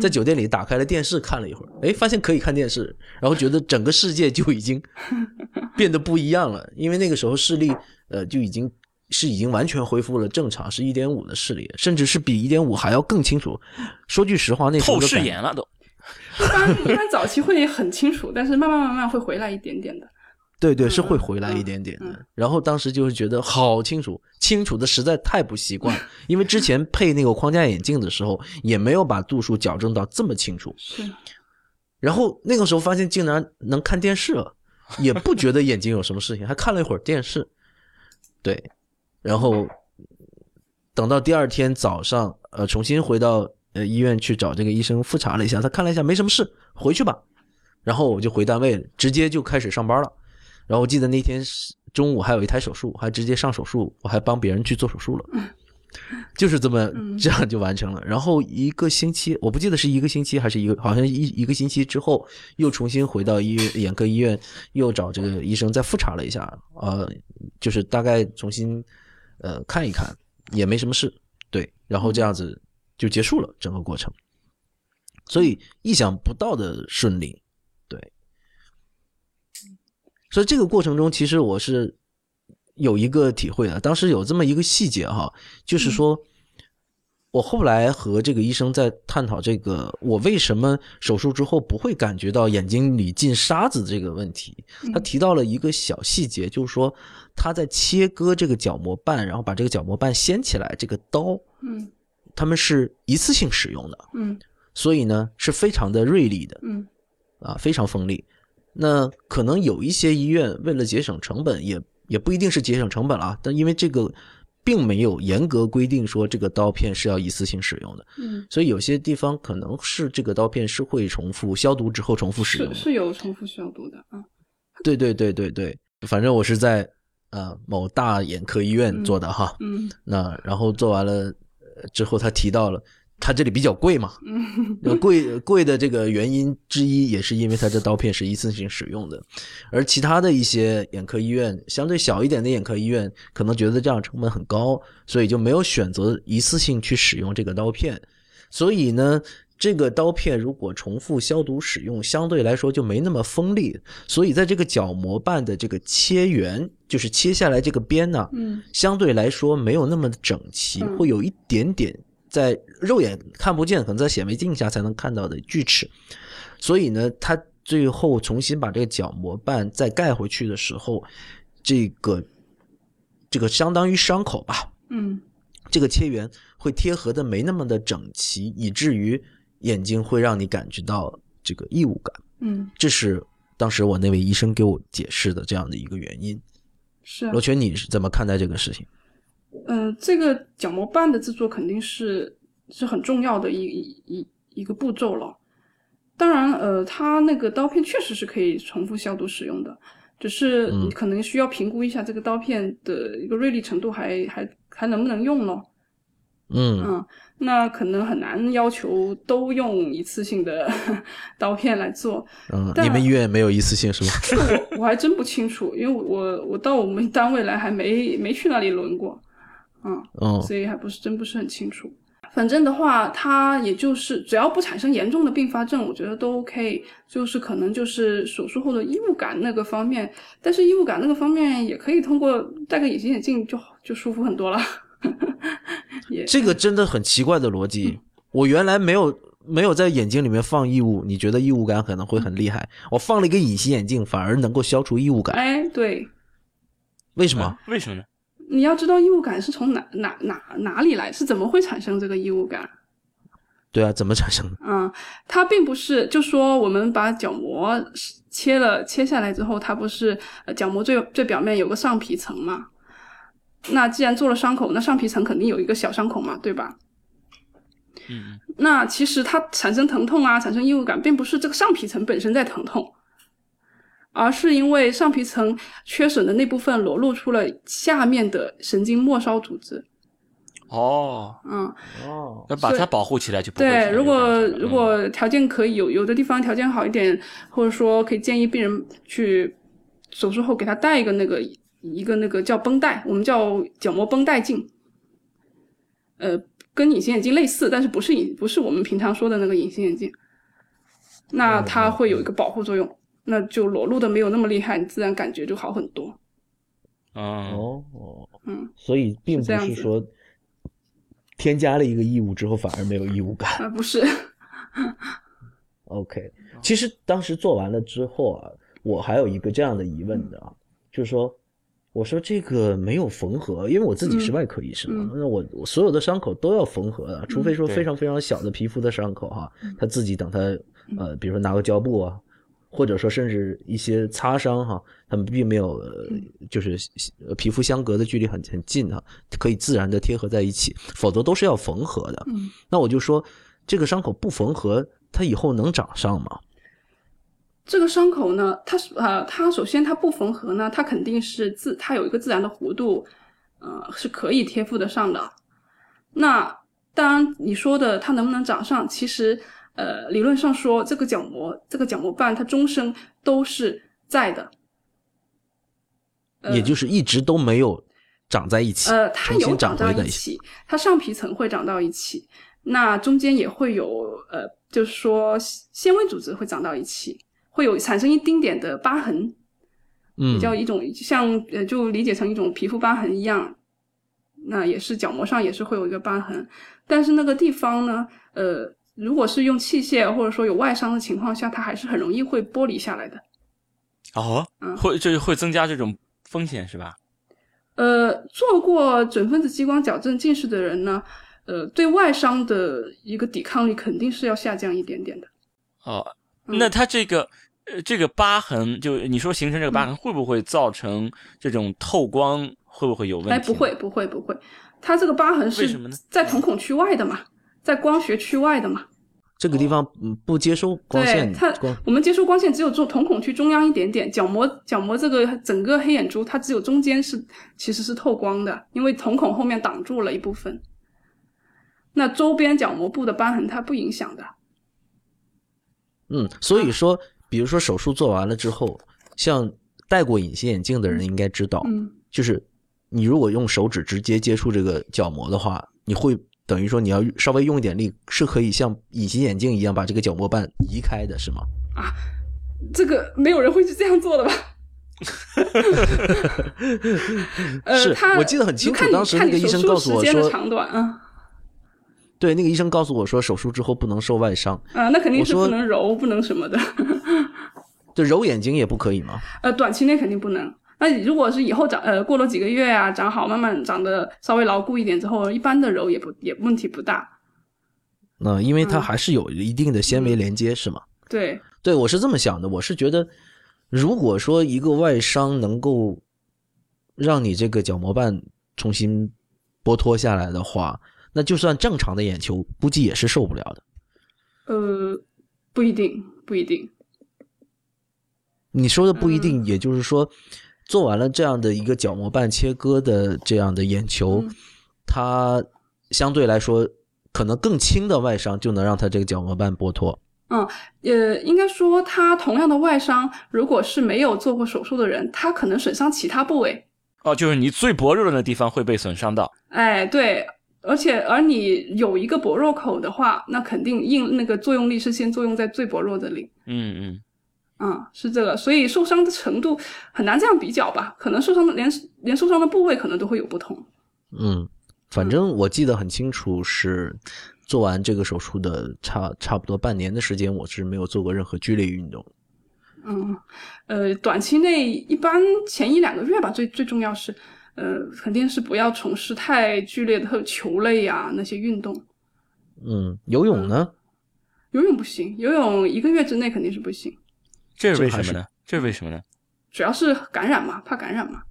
在酒店里打开了电视看了一会儿，哎，发现可以看电视，然后觉得整个世界就已经变得不一样了，因为那个时候视力呃就已经是已经完全恢复了正常，是一点五的视力，甚至是比一点五还要更清楚。说句实话，那时候透视眼了都。一般一般早期会很清楚，但是慢慢慢慢会回来一点点的。对对，是嗯会回来一点点的。嗯然后当时就是觉得好清楚，清楚的实在太不习惯，因为之前配那个框架眼镜的时候，也没有把度数矫正到这么清楚。是，然后那个时候发现竟然能看电视了，也不觉得眼睛有什么事情，还看了一会儿电视。对，然后等到第二天早上，呃，重新回到呃医院去找这个医生复查了一下，他看了一下没什么事，回去吧。然后我就回单位，直接就开始上班了。然后我记得那天是中午还有一台手术，还直接上手术，我还帮别人去做手术了，就是这么 这样就完成了。然后一个星期，我不记得是一个星期还是一个，好像一一个星期之后，又重新回到医院眼科医院，又找这个医生再复查了一下，呃，就是大概重新呃看一看，也没什么事，对，然后这样子就结束了整个过程，所以意想不到的顺利，对。所以这个过程中，其实我是有一个体会的。当时有这么一个细节哈，就是说，我后来和这个医生在探讨这个我为什么手术之后不会感觉到眼睛里进沙子这个问题。他提到了一个小细节，就是说他在切割这个角膜瓣，然后把这个角膜瓣掀起来，这个刀嗯他们是一次性使用的，嗯所以呢是非常的锐利的。嗯啊，非常锋利。那可能有一些医院为了节省成本，也也不一定是节省成本了啊，但因为这个并没有严格规定说这个刀片是要一次性使用的，嗯，所以有些地方可能是这个刀片是会重复消毒之后重复使用的。是是有重复消毒的啊。对对对对对，反正我是在呃某大眼科医院做的哈。嗯那然后做完了呃之后，他提到了他这里比较贵嘛，贵贵的这个原因之一，也是因为它这刀片是一次性使用的，而其他的一些眼科医院，相对小一点的眼科医院，可能觉得这样成本很高，所以就没有选择一次性去使用这个刀片。所以呢，这个刀片如果重复消毒使用，相对来说就没那么锋利，所以在这个角膜瓣的这个切缘，就是切下来这个边呢，嗯。相对来说没有那么整齐，嗯。会有一点点在肉眼看不见，可能在显微镜下才能看到的锯齿。所以呢，它最后重新把这个角膜瓣再盖回去的时候，这个这个相当于伤口吧，嗯这个切缘会贴合的没那么的整齐，以至于眼睛会让你感觉到这个异物感。嗯，这是当时我那位医生给我解释的这样的一个原因。是啊罗圈，你是怎么看待这个事情？嗯、这个角膜瓣的制作肯定是是很重要的一一一一个步骤了。当然，呃，它那个刀片确实是可以重复消毒使用的，只是可能需要评估一下这个刀片的一个锐利程度还，还还能不能用咯。嗯嗯，那可能很难要求都用一次性的 刀片来做。嗯，但你们医院没有一次性是吗？我我还真不清楚，因为我我到我们单位来还没没去那里轮过，嗯，嗯所以还不是真不是很清楚。反正的话，它也就是只要不产生严重的并发症，我觉得都 OK。就是可能就是手术后的异物感那个方面，但是异物感那个方面也可以通过戴个隐形眼镜就就舒服很多了。也这个真的很奇怪的逻辑。我原来没有没有在眼睛里面放异物，你觉得异物感可能会很厉害。我放了一个隐形眼镜，反而能够消除异物感，哎，对，为什么？啊为什么呢？你要知道异物感是从哪哪哪哪里来，是怎么会产生这个异物感？对啊，怎么产生的？嗯，它并不是就说我们把角膜切了切下来之后，它不是呃角膜最最表面有个上皮层嘛？那既然做了伤口，那上皮层肯定有一个小伤口嘛，对吧？嗯，那其实它产生疼痛啊，产生异物感，并不是这个上皮层本身在疼痛，而是因为上皮层缺损的那部分裸露出了下面的神经末梢组织。哦，嗯，哦，要把它保护起来就不会对，如果如果条件可以有有的地方条件好一点，或者说可以建议病人去手术后给他戴一个那个一个那个叫绷带，我们叫角膜绷带镜。呃，跟隐形眼镜类似，但是不是隐不是我们平常说的那个隐形眼镜。那它会有一个保护作用，那就裸露的没有那么厉害，你自然感觉就好很多。嗯，哦哦，嗯，所以并不是说添加了一个异物之后反而没有异物感。啊，不是，OK，其实当时做完了之后啊，我还有一个这样的疑问的啊，就是说，我说这个没有缝合，因为我自己是嗯外科医生那我我所有的伤口都要缝合的，除非说非常非常小的皮肤的伤口哈，嗯他自己等他呃，比如说拿个胶布啊，或者说甚至一些擦伤哈，他们并没有就是呃皮肤相隔的距离很很近哈，可以自然的贴合在一起，否则都是要缝合的。嗯，那我就说这个伤口不缝合，它以后能长上吗？这个伤口呢，它是呃，它首先它不缝合呢，它肯定是自它有一个自然的弧度，呃，是可以贴附得上的。那当然，你说的它能不能长上，其实呃，理论上说，这个角膜这个角膜瓣它终生都是在的。呃也就是一直都没有长在一起，呃，它有长在到一起，它上皮层会长到一起，那中间也会有呃，就是说纤维组织会长到一起，会有产生一丁点的疤痕，嗯比较一种像呃，就理解成一种皮肤疤痕一样。那也是角膜上也是会有一个疤痕，但是那个地方呢，呃，如果是用器械或者说有外伤的情况下，它还是很容易会剥离下来的。哦，嗯会这会增加这种风险是吧？呃，做过准分子激光矫正近视的人呢，呃，对外伤的一个抵抗力肯定是要下降一点点的。哦，嗯那它这个呃这个疤痕，就你说形成这个疤痕，会不会造成这种透光？会不会有问题？哎，不会，，不会，不会，它这个疤痕是为什么呢在瞳孔区外的嘛，在光学区外的嘛。这个地方嗯不接收光线对，它光，我们接收光线只有中瞳孔区中央一点点，角膜角膜这个整个黑眼珠它只有中间是其实是透光的，因为瞳孔后面挡住了一部分。那周边角膜部的瘢痕它不影响的。嗯，所以说，比如说手术做完了之后，像戴过隐形眼镜的人应该知道，嗯，就是你如果用手指直接接触这个角膜的话，你会等于说你要稍微用一点力，是可以像隐形眼镜一样把这个角膜瓣移开的，是吗？啊这个没有人会去这样做的吧？呃，是他我记得很清楚当时那个医生告诉我说长短啊，对，那个医生告诉我说，手术之后不能受外伤，啊，那肯定是不能揉，不能什么的。就揉眼睛也不可以吗？呃，短期内肯定不能。那你如果是以后长，呃，过了几个月啊，长好，慢慢长得稍微牢固一点之后，一般的揉也不也问题不大。那、因为它嗯还是有一定的纤维连接，是吗？对，对，我是这么想的。我是觉得，如果说一个外伤能够让你这个角膜瓣重新剥脱下来的话，那就算正常的眼球，估计也是受不了的。呃，不一定，不一定。你说的不一嗯定，也就是说，做完了这样的一个角膜瓣切割的这样的眼球，嗯它相对来说可能更轻的外伤就能让它这个角膜瓣剥脱。嗯呃，应该说，它同样的外伤，如果是没有做过手术的人，他可能损伤其他部位。哦，就是你最薄弱的那地方会被损伤到。哎，对，而且而你有一个薄弱口的话，那肯定硬那个作用力是先作用在最薄弱的里。嗯嗯，嗯，是这个，所以受伤的程度很难这样比较吧？可能受伤的连连受伤的部位可能都会有不同。嗯，反正我记得很清楚，是做完这个手术的差差不多半年的时间，我是没有做过任何剧烈运动。嗯，呃，短期内一般前一两个月吧，最最重要是，呃，肯定是不要从事太剧烈的球类呀、那些运动。嗯，游泳呢？游泳不行，游泳一个月之内肯定是不行，这是为什么呢？这是为什么呢？主要是感染嘛，怕感染嘛。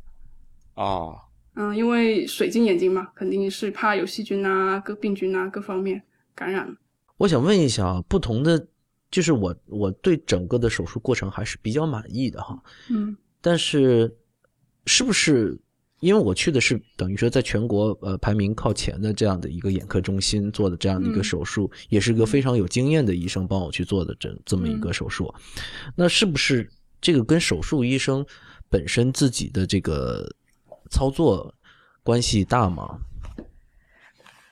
哦，嗯，因为水晶眼睛嘛，肯定是怕有细菌啊、各病菌啊各方面感染。我想问一下啊，不同的就是我我对整个的手术过程还是比较满意的哈，嗯但是是不是因为我去的是等于说在全国呃排名靠前的这样的一个眼科中心做的这样的一个嗯手术，也是个非常有经验的医生帮我去做的这这么一个手术，那是不是这个跟手术医生本身自己的这个操作关系大吗？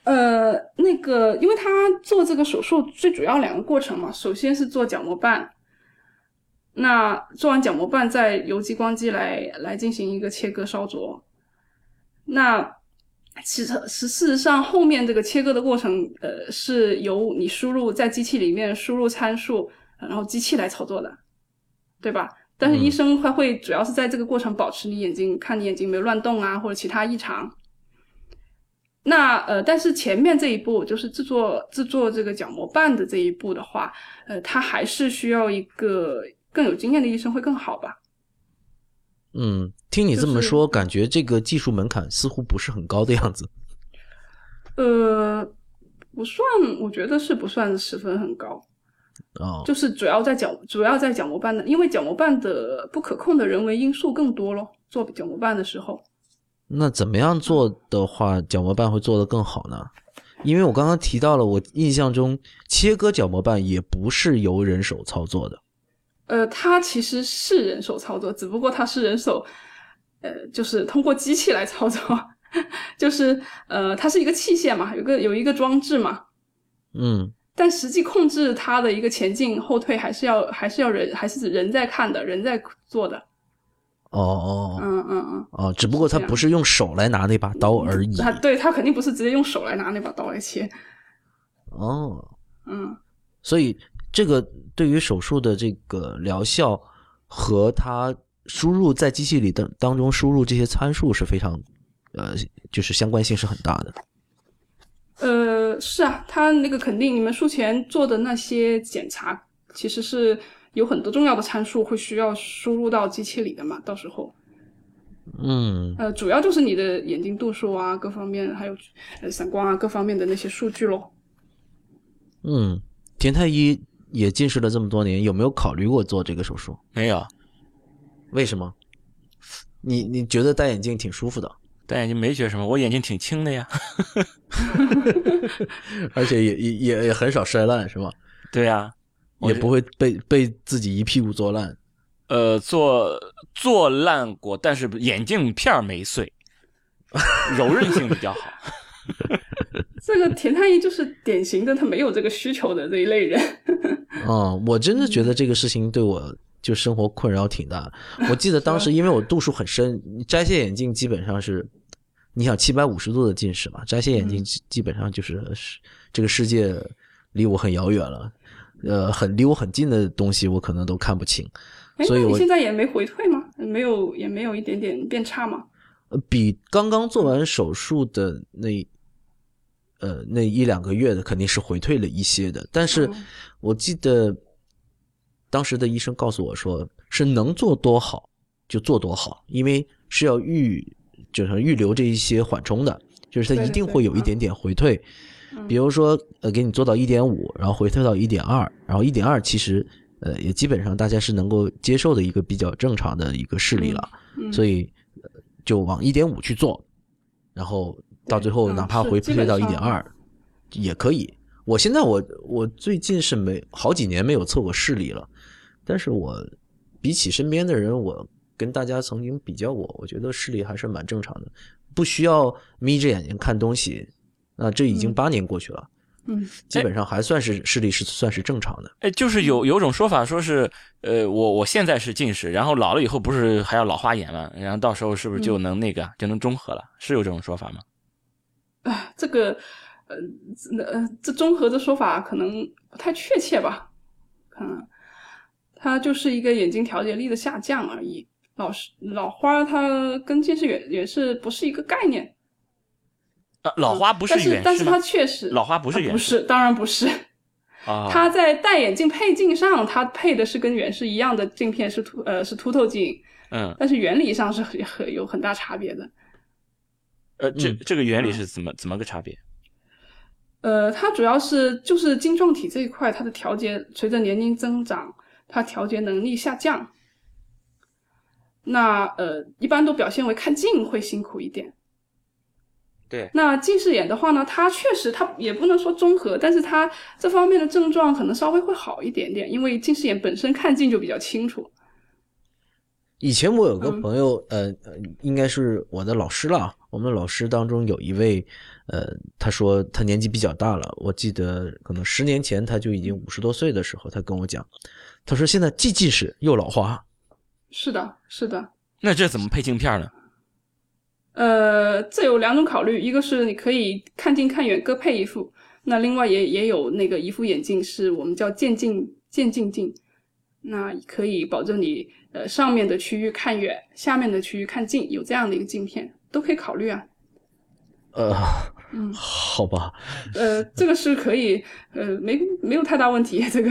呃，那个，因为他做这个手术最主要两个过程嘛，首先是做角膜瓣，那做完角膜瓣再由激光机来来进行一个切割烧灼。那其实实事实上后面这个切割的过程，呃，是由你输入在机器里面输入参数，然后机器来操作的，对吧？但是医生他会主要是在这个过程保持你眼睛，看你眼睛没有乱动啊，或者其他异常。那呃，但是前面这一步就是制作制作这个角膜瓣的这一步的话，呃，它还是需要一个更有经验的医生会更好吧？嗯，听你这么就是说，感觉这个技术门槛似乎不是很高的样子。呃，不算，我觉得是不算十分很高，哦，就是主要在角主要在角膜瓣的，因为角膜瓣的不可控的人为因素更多咯。做角膜瓣的时候，那怎么样做的话，角膜瓣会做得更好呢？因为我刚刚提到了，我印象中切割角膜瓣也不是由人手操作的。呃，它其实是人手操作，只不过它是人手，呃，就是通过机器来操作，就是呃，它是一个器械嘛，有个有一个装置嘛，嗯，但实际控制它的一个前进后退，还是要还是要人还是人在看的，人在做的。哦哦嗯嗯嗯，哦，只不过他不是用手来拿那把刀而已。他对他肯定不是直接用手来拿那把刀来切。哦，嗯，所以这个对于手术的这个疗效和它输入在机器里的当中输入这些参数是非常，呃，就是相关性是很大的。呃，是啊，他那个肯定你们术前做的那些检查，其实是有很多重要的参数会需要输入到机器里的嘛，到时候。嗯呃，主要就是你的眼睛度数啊，各方面还有呃散光啊各方面的那些数据咯。嗯，田太医也近视了这么多年，有没有考虑过做这个手术？没有为什么？你你觉得戴眼镜挺舒服的，戴眼镜没觉什么，我眼睛挺轻的呀。而且也也也也很少摔烂，是吗？对呀、我也不会被被自己一屁股坐烂。呃做做烂过，但是眼镜片没碎，柔韧性比较好。这个田太医就是典型的他没有这个需求的这一类人。嗯，我真的觉得这个事情对我就生活困扰挺大。我记得当时因为我度数很深，你摘下眼镜基本上是，你想七百五十度的近视嘛，摘下眼镜基基本上就是是这个世界离我很遥远了，呃，很离我很近的东西我可能都看不清，所以我现在也没回退吗？没有，也没有一点点变差吗？呃比刚刚做完手术的那。呃，那一两个月的肯定是回退了一些的，但是哦我记得当时的医生告诉我说，是能做多好就做多好，因为是要预就是预留这一些缓冲的，就是它对对一定会有一点点回退。嗯。比如说，呃，给你做到一点五，然后回退到一点二，然后一点二其实呃也基本上大家是能够接受的一个比较正常的一个视力了，嗯。所以呃就往一点五去做，然后到最后嗯哪怕回退到一点二也可以。我现在我我最近是没好几年没有测过视力了，但是我比起身边的人，我跟大家曾经比较过，我觉得视力还是蛮正常的，不需要眯着眼睛看东西。那这已经嗯八年过去了，嗯，基本上还算是视力是算是正常的。哎，就是有有种说法说是，呃，我我现在是近视，然后老了以后不是还要老花眼吗？然后到时候是不是就能那个、就能中和了？是有这种说法吗？哎，这个呃呃这综合的说法可能不太确切吧？可能，它就是一个眼睛调节力的下降而已。老是老花，它跟近视远远视不是一个概念。啊，老花不但是远视吗但是它？确实老花不是啊不远视是，当然不是。啊，它在戴眼镜配镜上，它配的是跟远视一样的镜片，是凸呃是凸透镜，嗯但是原理上是很很有很大差别的。呃，这嗯这个原理是怎么怎么个差别？呃，它主要是就是晶状体这一块，它的调节随着年龄增长，它调节能力下降。那呃，一般都表现为看近会辛苦一点。对，那近视眼的话呢，它确实它也不能说综合，但是它这方面的症状可能稍微会好一点点，因为近视眼本身看近就比较清楚。以前我有个嗯朋友，呃，呃应该是我的老师了。我们老师当中有一位，呃，他说他年纪比较大了，我记得可能十年前他就已经五十多岁的时候，他跟我讲，他说现在既近视又老花。是的，是的。那这怎么配镜片呢？呃，这有两种考虑，一个是你可以看近看远各配一副，那另外也也有那个一副眼镜是我们叫渐进渐进镜，那可以保证你呃上面的区域看远，下面的区域看近，有这样的一个镜片都可以考虑啊。呃，嗯，好吧，呃，这个是可以，呃，没没有太大问题，这个。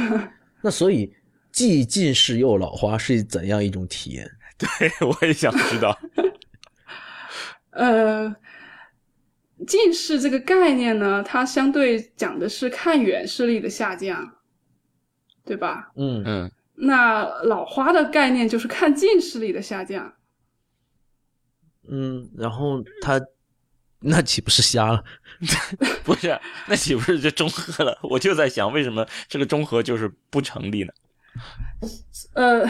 那所以既近视又老花是怎样一种体验？对，我也想知道。呃，近视这个概念呢，它相对讲的是看远视力的下降，对吧？嗯嗯，那老花的概念就是看近视力的下降。嗯，然后他那岂不是瞎了？不是，那岂不是就中和了？我就在想，为什么这个中和就是不成立呢？呃，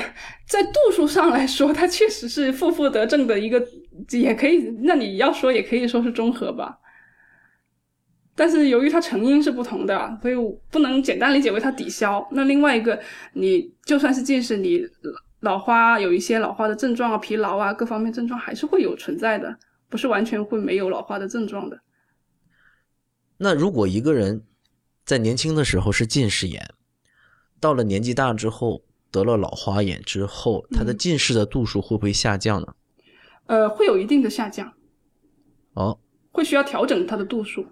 在度数上来说，它确实是负负得正的一个，也可以。那你要说，也可以说是中和吧。但是由于它成因是不同的，所以我不能简单理解为它抵消。那另外一个，你就算是近视，你老花有一些老花的症状啊，疲劳啊，各方面症状还是会有存在的，不是完全会没有老花的症状的。那如果一个人在年轻的时候是近视眼，到了年纪大之后得了老花眼之后，他的近视的度数会不会下降呢？呃，会有一定的下降，哦，会需要调整它的度数。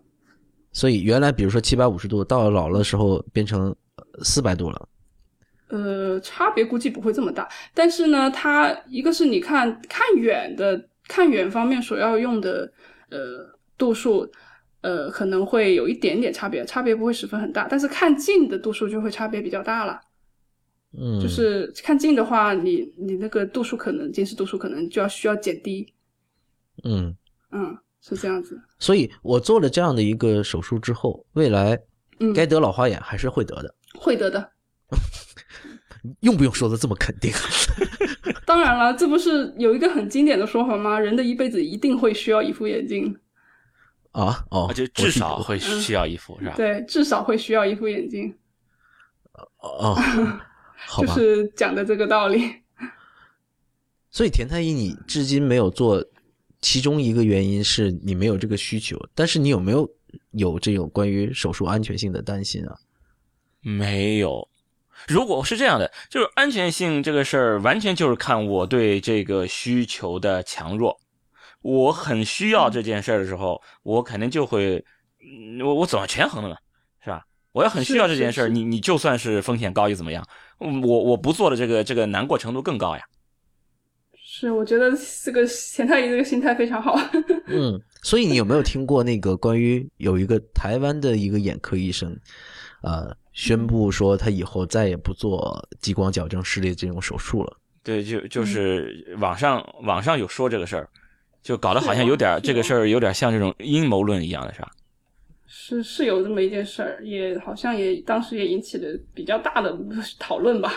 所以原来比如说七百五十度，到了老了的时候变成四百度了。呃，差别估计不会这么大，但是呢，它一个是你看看远的看远方面所要用的呃度数，呃可能会有一点点差别，差别不会十分很大，但是看近的度数就会差别比较大了。嗯，就是看近的话，你你那个度数可能近视度数可能就要需要减低。嗯，嗯，是这样子。所以我做了这样的一个手术之后，未来嗯，该得老花眼还是会得的。会得的。用不用说的这么肯定？当然了，这不是有一个很经典的说法吗？人的一辈子一定会需要一副眼镜。啊哦，就至少会需要一副，是吧？对，至少会需要一副眼镜。哦，好吧。就是讲的这个道理。所以田太医，你至今没有做，其中一个原因是你没有这个需求，但是你有没有有这种关于手术安全性的担心啊？没有。如果是这样的，就是安全性这个事儿，完全就是看我对这个需求的强弱。我很需要这件事儿的时候，我肯定就会，我我怎么权衡的嘛，是吧？我要很需要这件事儿，你你就算是风险高又怎么样？我我不做的这个这个难过程度更高呀。是，我觉得这个钱太医这个心态非常好。嗯，所以你有没有听过那个关于有一个台湾的一个眼科医生，呃，宣布说他以后再也不做激光矫正视力这种手术了？对，就就是网上网上有说这个事儿。就搞得好像有点这个事儿有点像这种阴谋论一样的是吧？是是有这么一件事儿，也好像也当时也引起了比较大的 讨论吧。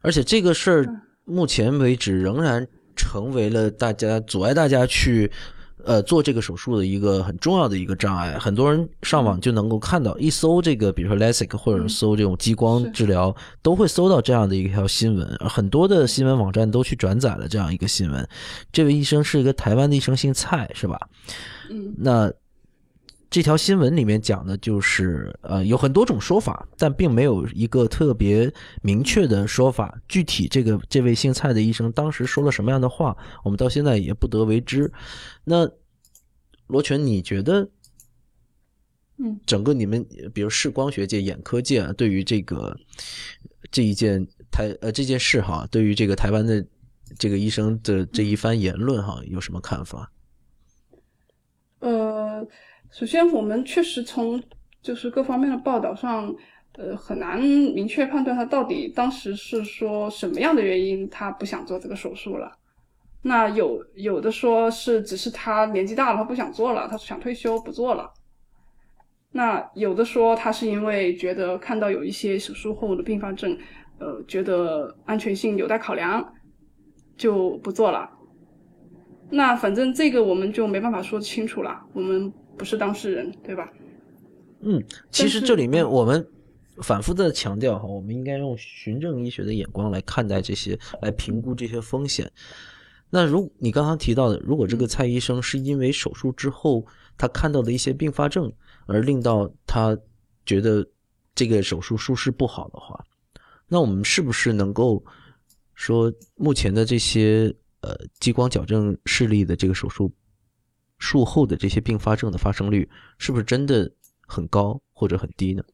而且这个事儿目前为止仍然成为了大家阻碍大家去。呃，做这个手术的一个很重要的一个障碍，很多人上网就能够看到，一搜这个，比如说 LASIK 或者搜这种激光治疗，都会搜到这样的一条新闻。很多的新闻网站都去转载了这样一个新闻。这位医生是一个台湾的医生，姓蔡，是吧？嗯。那这条新闻里面讲的就是，呃，有很多种说法，但并没有一个特别明确的说法。具体这个这位姓蔡的医生当时说了什么样的话，我们到现在也不得为之。那罗全，你觉得，嗯，整个你们，比如视光学界、眼科界啊，对于这个这一件台呃这件事哈，对于这个台湾的这个医生的这一番言论哈，有什么看法？首先我们确实从就是各方面的报道上，呃，很难明确判断他到底当时是说什么样的原因他不想做这个手术了。那有有的说是只是他年纪大了，他不想做了，他想退休不做了。那有的说他是因为觉得看到有一些手术后的并发症，呃，觉得安全性有待考量，就不做了。那反正这个我们就没办法说清楚了，我们不是当事人，对吧？嗯，其实这里面我们反复的强调哈，我们应该用循证医学的眼光来看待这些，来评估这些风险。那如你刚刚提到的，如果这个蔡医生是因为手术之后他看到的一些并发症，而令到他觉得这个手术术式不好的话，那我们是不是能够说目前的这些呃激光矫正视力的这个手术术后的这些并发症的发生率，是不是真的很高或者很低呢？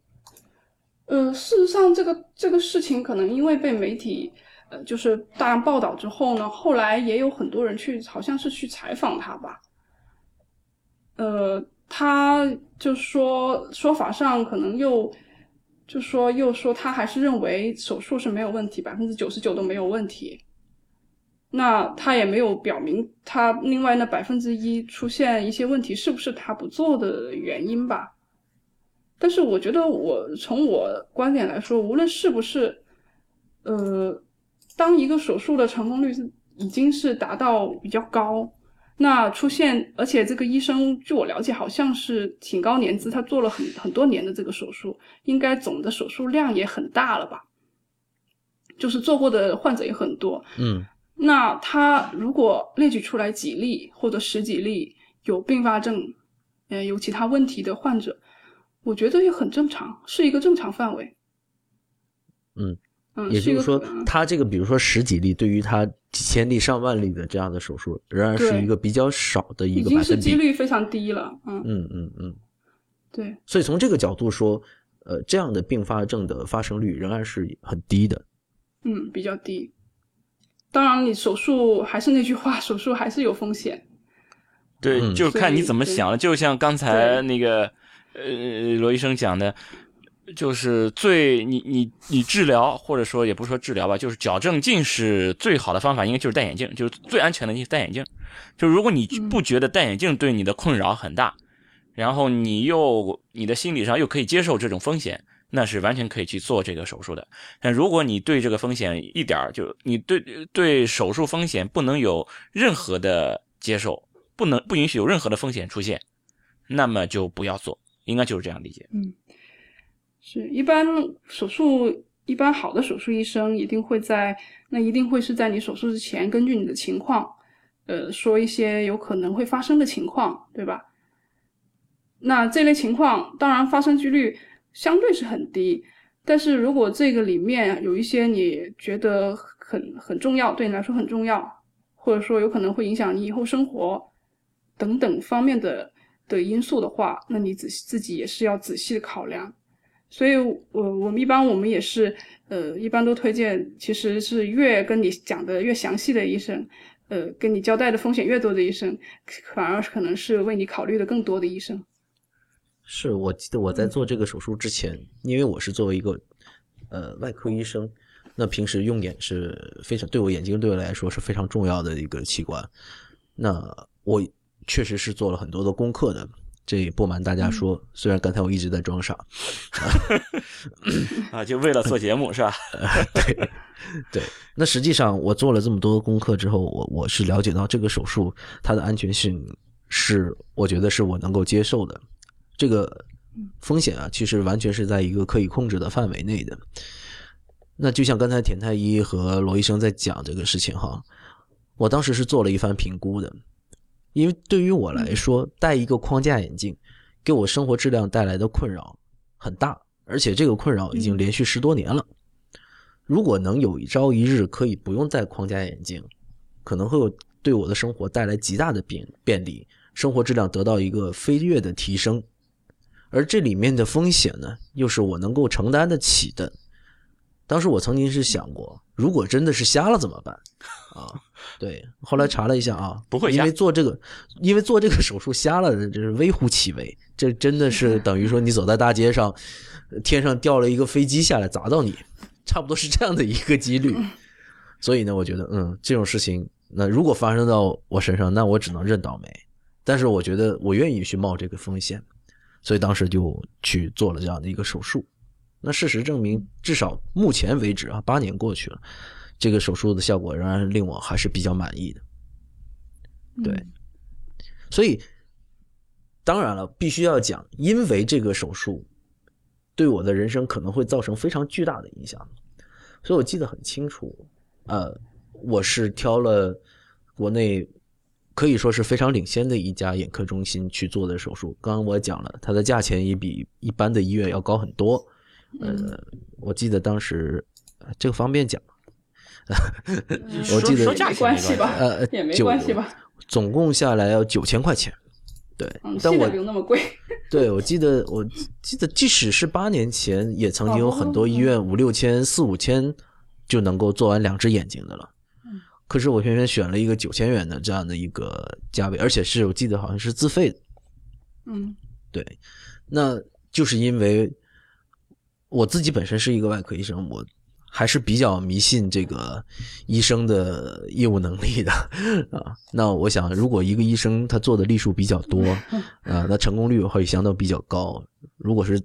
呃，事实上，这个这个事情可能因为被媒体呃就是大量报道之后呢，后来也有很多人去，好像是去采访他吧。呃，他就说说法上可能又就说又说他还是认为手术是没有问题，百分之九十九都没有问题。那他也没有表明他另外那百分之一出现一些问题是不是他不做的原因吧。但是我觉得我从我观点来说，无论是不是，呃，当一个手术的成功率是已经是达到比较高，那出现，而且这个医生据我了解好像是挺高年资，他做了很很多年的这个手术，应该总的手术量也很大了吧？就是做过的患者也很多，嗯那他如果列举出来几例或者十几例有并发症，呃，有其他问题的患者，我觉得也很正常，是一个正常范围。嗯，嗯，也就是说他这个比如说十几例，对于他几千例、上万例的这样的手术，仍然是一个比较少的一已经是几个百分比。率非常低了。嗯，嗯嗯嗯。对，所以从这个角度说，呃，这样的并发症的发生率仍然是很低的。嗯，比较低。当然，你手术还是那句话，手术还是有风险。对，嗯就是看你怎么想了。就像刚才那个呃罗医生讲的，就是最你你你治疗或者说也不是说治疗吧，就是矫正近视最好的方法应该就是戴眼镜，就是最安全的就是戴眼镜。就如果你嗯不觉得戴眼镜对你的困扰很大，然后你又你的心理上又可以接受这种风险。那是完全可以去做这个手术的，但如果你对这个风险一点儿就你对对手术风险不能有任何的接受，不能不允许有任何的风险出现，那么就不要做，应该就是这样理解。嗯是一般手术，一般好的手术医生一定会在，那一定会是在你手术之前，根据你的情况，呃，说一些有可能会发生的情况，对吧？那这类情况当然发生几率相对是很低，但是如果这个里面有一些你觉得很很重要，对你来说很重要，或者说有可能会影响你以后生活等等方面的的因素的话，那你仔细自己也是要仔细的考量。所以，我我们一般我们也是，呃，一般都推荐，其实是越跟你讲的越详细的医生，呃，跟你交代的风险越多的医生，反而可能是为你考虑的更多的医生。是我记得我在做这个手术之前，因为我是作为一个呃外科医生，那平时用眼是非常对我眼睛对我来说是非常重要的一个器官。那我确实是做了很多的功课的，这也不瞒大家说，虽然刚才我一直在装傻 啊，就为了做节目是吧？对对。那实际上我做了这么多功课之后，我我是了解到这个手术它的安全性是我觉得是我能够接受的。这个风险啊，其实完全是在一个可以控制的范围内的。那就像刚才田太医和罗医生在讲这个事情哈，我当时是做了一番评估的，因为对于我来说，戴一个框架眼镜给我生活质量带来的困扰很大，而且这个困扰已经连续十多年了。如果能有一朝一日可以不用戴框架眼镜，可能会有对我的生活带来极大的便便利，生活质量得到一个飞跃的提升。而这里面的风险呢，又是我能够承担得起的。当时我曾经是想过，如果真的是瞎了怎么办？啊，对，后来查了一下啊，不会瞎因为做这个，因为做这个手术瞎了，这是微乎其微，这真的是等于说你走在大街上，天上掉了一个飞机下来砸到你，差不多是这样的一个几率。所以呢，我觉得，嗯，这种事情，那如果发生到我身上，那我只能认倒霉。但是我觉得我愿意去冒这个风险，所以当时就去做了这样的一个手术。那事实证明，至少目前为止啊，八年过去了，这个手术的效果仍然令我还是比较满意的。对，所以当然了，必须要讲，因为这个手术对我的人生可能会造成非常巨大的影响，所以我记得很清楚。呃，我是挑了国内可以说是非常领先的一家眼科中心去做的手术。刚刚我讲了，它的价钱也比一般的医院要高很多。呃，我记得当时呃这个方便讲，我记得说价钱没关系吧？呃也没关系吧？总共下来要九千块钱。对，嗯，但我不用那么贵。对，我记得，我记得，即使是八年前，也曾经有很多医院五六千、四五千就能够做完两只眼睛的了。可是我偏偏选了一个九千元的这样的一个价位，而且是我记得好像是自费的。嗯对，那就是因为我自己本身是一个外科医生，我还是比较迷信这个医生的业务能力的 啊。那我想，如果一个医生他做的例数比较多 啊，那成功率会相当比较高。如果是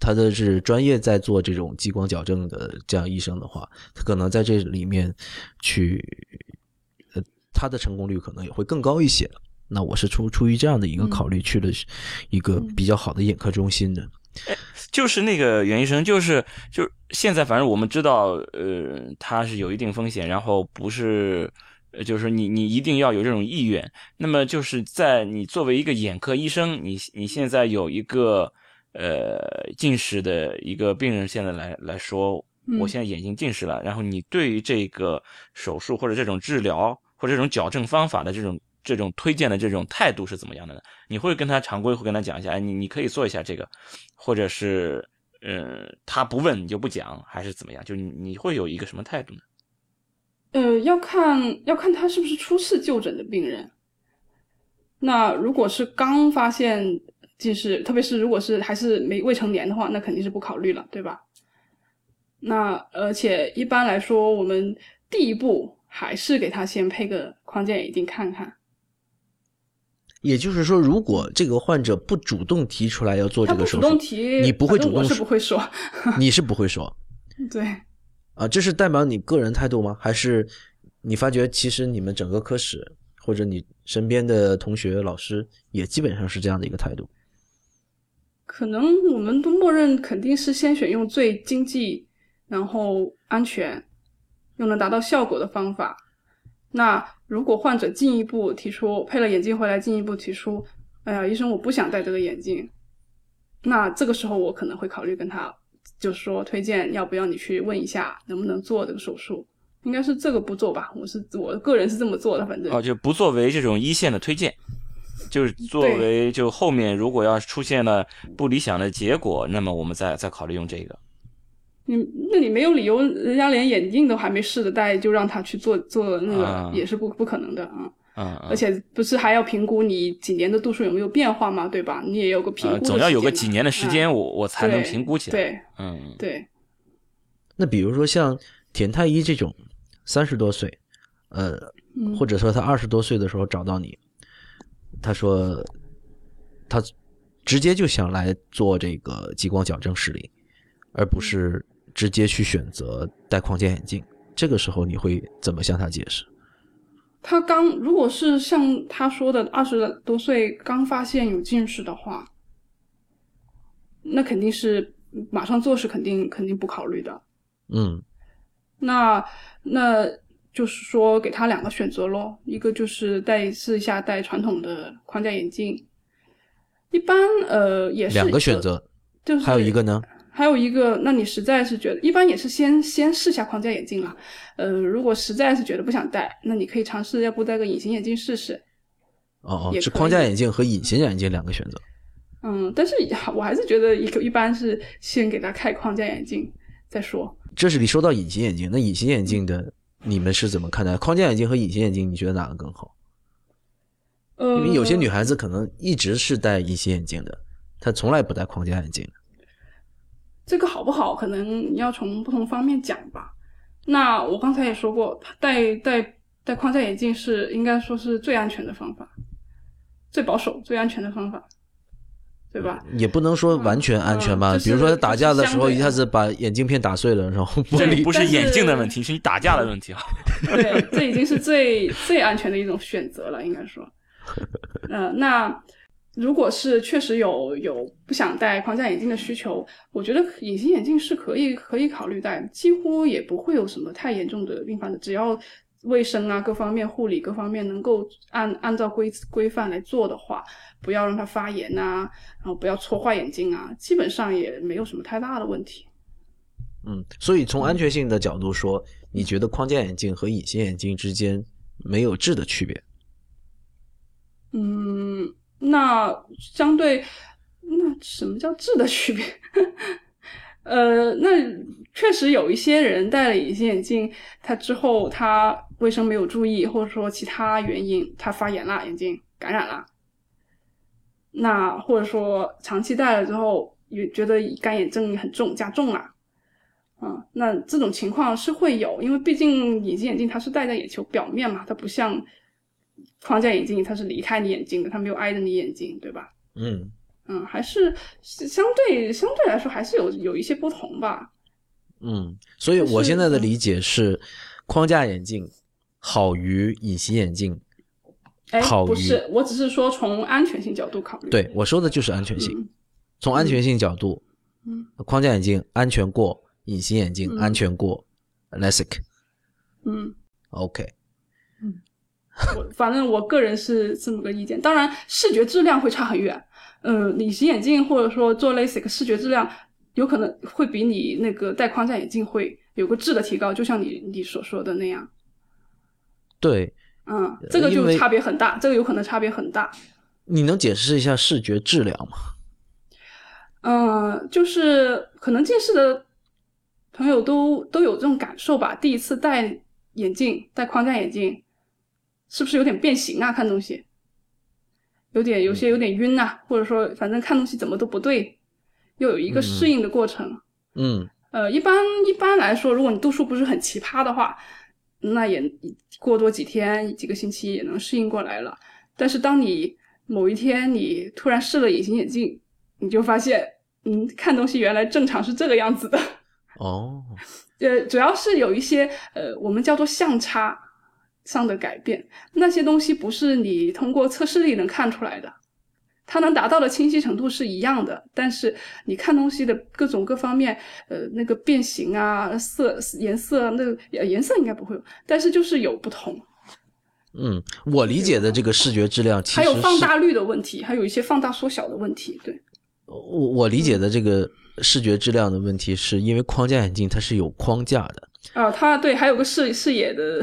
他的是专业在做这种激光矫正的这样医生的话，他可能在这里面去，呃，他的成功率可能也会更高一些。那我是出出于这样的一个考虑去了一个比较好的眼科中心的。就是那个袁医生，就是就是现在，反正我们知道，呃，他是有一定风险，然后不是，呃就是你你一定要有这种意愿。那么就是在你作为一个眼科医生，你你现在有一个呃近视的一个病人，现在来来说，嗯我现在眼睛近视了，然后你对于这个手术或者这种治疗或者这种矫正方法的这种这种推荐的这种态度是怎么样的呢？你会跟他常规会跟他讲一下，哎，你你可以做一下这个，或者是，呃，他不问你就不讲，还是怎么样？就你你会有一个什么态度呢？呃，要看要看他是不是初次就诊的病人。那如果是刚发现近视，特别是如果是还是没未成年的话，那肯定是不考虑了，对吧？那而且一般来说，我们第一步还是给他先配个框架眼镜看看。也就是说，如果这个患者不主动提出来要做这个手术，主动提，你不会主动我 是不会说。你是不会说对，啊？这是代表你个人态度吗？还是你发觉其实你们整个科室或者你身边的同学、老师也基本上是这样的一个态度？可能我们都默认肯定是先选用最经济，然后安全，又能达到效果的方法。那如果患者进一步提出配了眼镜回来，进一步提出，哎呀，医生我不想戴这个眼镜，那这个时候我可能会考虑跟他，就是说推荐要不要你去问一下能不能做这个手术，应该是这个步骤吧。我是我个人是这么做的，反正哦，就不作为这种一线的推荐，就是作为就后面如果要出现了不理想的结果，那么我们再再考虑用这个。你那你没有理由，人家连眼镜都还没试着戴，就让他去做做那啊个，也是不不可能的啊。嗯，嗯而且不是还要评估你几年的度数有没有变化嘛，对吧？你也有个评估呃，总要有个几年的时间，嗯我我才能评估起来。对嗯，对，那比如说像田太医这种三十多岁，呃，嗯或者说他二十多岁的时候找到你，他说他直接就想来做这个激光矫正视力，而不是直接去选择戴框架眼镜。这个时候你会怎么向他解释？他刚如果是像他说的二十多岁刚发现有近视的话，那肯定是马上做是肯定肯定不考虑的。嗯那那就是说给他两个选择咯，一个就是戴试一下戴传统的框架眼镜，一般呃也是两个选，择，就是还有一个呢？还有一个，那你实在是觉得，一般也是先先试下框架眼镜啦。呃，如果实在是觉得不想戴，那你可以尝试要不戴个隐形眼镜试试。哦哦，也是框架眼镜和隐形眼镜两个选择。嗯，但是我还是觉得一个一般是先给他开框架眼镜再说。这是你说到隐形眼镜，那隐形眼镜的你们是怎么看待？框架眼镜和隐形眼镜，你觉得哪个更好？呃，因为有些女孩子可能一直是戴隐形眼镜的，她从来不戴框架眼镜的。这个好不好，可能你要从不同方面讲吧。那我刚才也说过，戴戴戴框架眼镜是应该说是最安全的方法，最保守、最安全的方法。对吧？也不能说完全安全吧。嗯就是比如说打架的时候，一下子把眼镜片打碎了，然后玻这璃不是眼镜的问题，是你打架的问题啊。对，这已经是最 最安全的一种选择了，应该说。呃，那如果是确实有有不想戴框架眼镜的需求，我觉得隐形眼镜是可以可以考虑戴，几乎也不会有什么太严重的并发症，只要卫生啊各方面护理各方面能够按按照规规范来做的话，不要让它发炎啊，然后不要戳坏眼睛啊，基本上也没有什么太大的问题。嗯，所以从安全性的角度说，你觉得框架眼镜和隐形眼镜之间没有质的区别？嗯，那相对，那什么叫质的区别？呃，那确实有一些人戴了隐形眼镜，他之后他卫生没有注意，或者说其他原因，他发炎了，眼睛感染了。那或者说长期戴了之后，也觉得干眼症很重，加重了。嗯，那这种情况是会有，因为毕竟隐形眼镜它是戴在眼球表面嘛，它不像框架眼镜，它是离开你眼睛的，它没有挨着你眼睛，对吧？嗯，嗯，还是是相对相对来说还是有有一些不同吧。嗯，所以我现在的理解是，框架眼镜好于隐形眼镜。哎，好于不是，我只是说从安全性角度考虑。对我说的就是安全性。嗯从安全性角度，嗯框架眼镜安全过隐形眼镜，嗯安全过 LASIK。嗯，OK，嗯我反正我个人是这么个意见。当然，视觉质量会差很远。嗯，隐形眼镜或者说做 LASIK，视觉质量有可能会比你那个戴框架眼镜会有个质的提高，就像你你所说的那样。对，嗯，这个就差别很大，这个有可能差别很大。你能解释一下视觉质量吗？嗯，就是可能近视的朋友都都有这种感受吧。第一次戴眼镜，戴框架眼镜，是不是有点变形啊？看东西，有点有些有点晕啊，或者说反正看东西怎么都不对，又有一个适应的过程。嗯呃，一般一般来说，如果你度数不是很奇葩的话，那也过多几天、几个星期也能适应过来了。但是当你某一天你突然试了隐形眼镜，你就发现，嗯，看东西原来正常是这个样子的。哦，呃，主要是有一些呃，我们叫做相差上的改变，那些东西不是你通过测视力能看出来的，它能达到的清晰程度是一样的，但是你看东西的各种各方面，呃，那个变形啊、色颜色，那个呃颜色应该不会有，但是就是有不同，嗯，我理解的这个视觉质量其实还有放大率的问题，还有一些放大缩小的问题，对，我我理解的这个视觉质量的问题，是因为框架眼镜它是有框架的，啊、它对还有个视视野的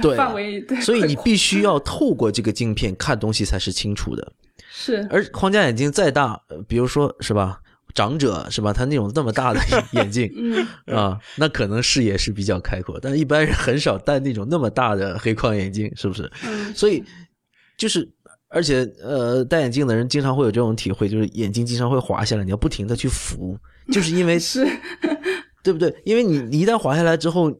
对范围，对，所以你必须要透过这个镜片看东西才是清楚的。是而框架眼镜再大，呃比如说是吧，长者是吧，他那种那么大的 眼镜嗯。啊，那可能视野是比较开阔，但一般人很少戴那种那么大的黑框眼镜，是不是？嗯，所以就是，而且呃，戴眼镜的人经常会有这种体会，就是眼睛经常会滑下来，你要不停的去扶，就是因为是，对不对？因为你你一旦滑下来之后，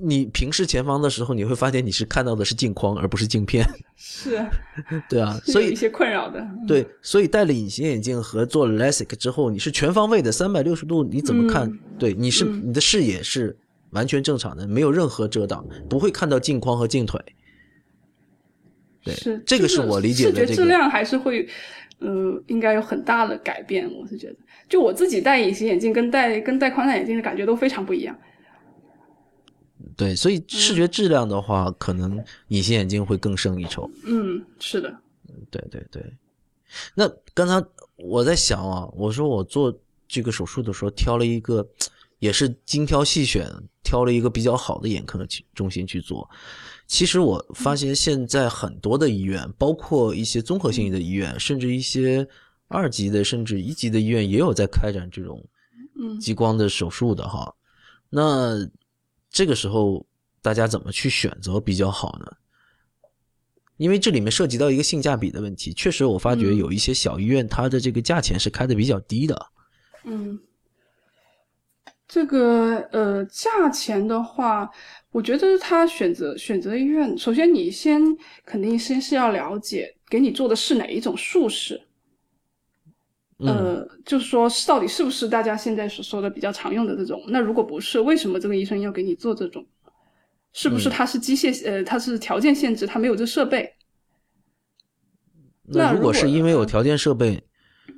你平视前方的时候，你会发现你是看到的是镜框而不是镜片，是，对啊，所以有一些困扰的。对，所以戴了隐形眼镜和做了 LASIK 之后，你是全方位的三百六十度，你怎么看？嗯对，你是、嗯你的视野是完全正常的，没有任何遮挡，不会看到镜框和镜腿。对是这个是我理解的视觉这个质量还是会，呃，应该有很大的改变。我是觉得，就我自己戴隐形眼镜跟戴跟戴框架眼镜的感觉都非常不一样。对，所以视觉质量的话，可能隐形眼镜会更胜一筹。嗯，是的，对对对。那刚才我在想啊，我说我做这个手术的时候挑了一个，也是精挑细选，挑了一个比较好的眼科的中心去做。其实我发现现在很多的医院，包括一些综合性的医院，甚至一些二级的甚至一级的医院，也有在开展这种嗯激光的手术的哈。那这个时候大家怎么去选择比较好呢？因为这里面涉及到一个性价比的问题，确实我发觉嗯有一些小医院，它的这个价钱是开的比较低的。嗯，这个呃价钱的话，我觉得他选择选择医院，首先你先肯定先是要了解给你做的是哪一种术式。嗯呃，就是说到底是不是大家现在所说的比较常用的这种？那如果不是，为什么这个医生要给你做这种？是不是嗯他是机械呃，他是条件限制，他没有这设备？那如果是因为有条件设备，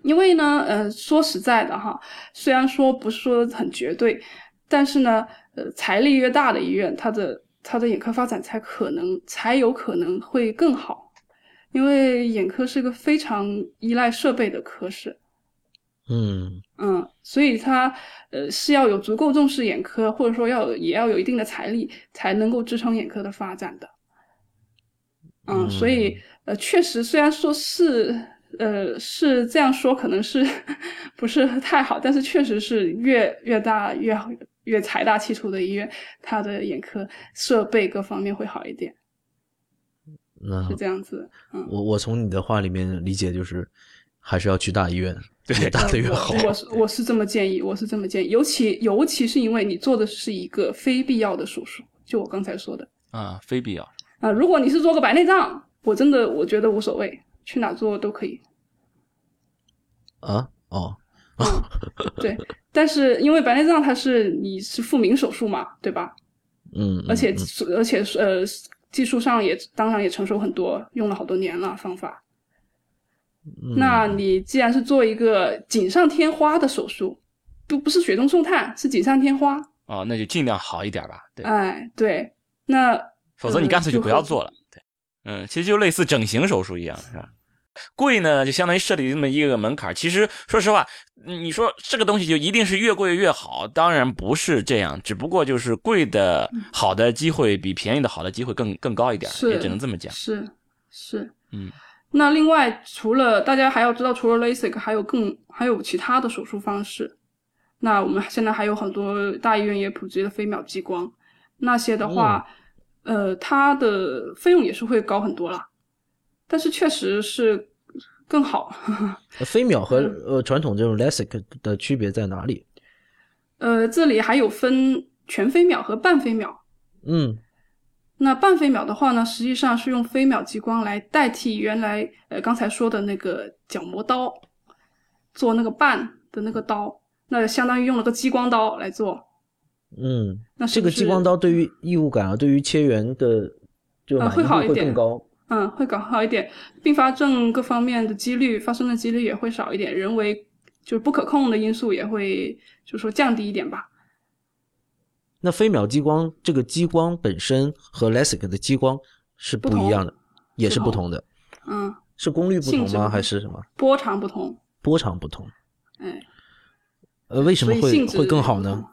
因为呢，呃，说实在的哈，虽然说不是说很绝对，但是呢，呃，财力越大的医院，它的它的眼科发展才可能才有可能会更好，因为眼科是个非常依赖设备的科室，嗯。嗯，所以它呃是要有足够重视眼科，或者说要也要有一定的财力，才能够支撑眼科的发展的。嗯，所以呃，确实虽然说是呃是这样说，可能是 不是太好，但是确实是越越大越好越财大气粗的医院，它的眼科设备各方面会好一点，那是这样子。嗯，我我从你的话里面理解就是，还是要去大医院，对越大的越好。我是我是这么建议，我是这么建议，尤其尤其是因为你做的是一个非必要的手术，就我刚才说的啊，非必要。啊、如果你是做个白内障，我真的我觉得无所谓，去哪做都可以。啊哦，对，但是因为白内障它是你是复明手术嘛，对吧？嗯，而且嗯而且呃技术上也当然也成熟很多，用了好多年了方法。嗯那你既然是做一个锦上添花的手术，不不是雪中送炭，是锦上添花。哦，那就尽量好一点吧。对，哎，对，那否则你干脆就不要做了。对，嗯，其实就类似整形手术一样，是吧？贵呢，就相当于设立这么一个门槛。其实说实话，嗯你说这个东西就一定是越贵越好，当然不是这样，只不过就是贵的好的机会比便宜的好的机会更更高一点也只能这么讲。是是，嗯。那另外，除了大家还要知道，除了 LASIK，还有更还有其他的手术方式。那我们现在还有很多大医院也普及了飞秒激光，那些的话，呃，它的费用也是会高很多啦。但是确实是更好。呃飞秒和嗯呃传统这种 LASIK 的区别在哪里？呃，这里还有分全飞秒和半飞秒。嗯那半飞秒的话呢，实际上是用飞秒激光来代替原来呃刚才说的那个角膜刀，做那个半的那个刀，那相当于用了个激光刀来做。嗯，那这个激光刀对于异物感啊，对于切缘的就会好一点会更高。嗯，会搞好一点，并发症各方面的几率发生的几率也会少一点，人为就是不可控的因素也会就是说降低一点吧。那飞秒激光这个激光本身和 LASIK 的激光是不一样的，也是不不同的，嗯，是功率不同吗？还是什么波长不同，波长不同？哎，呃，为什么会会更好呢？？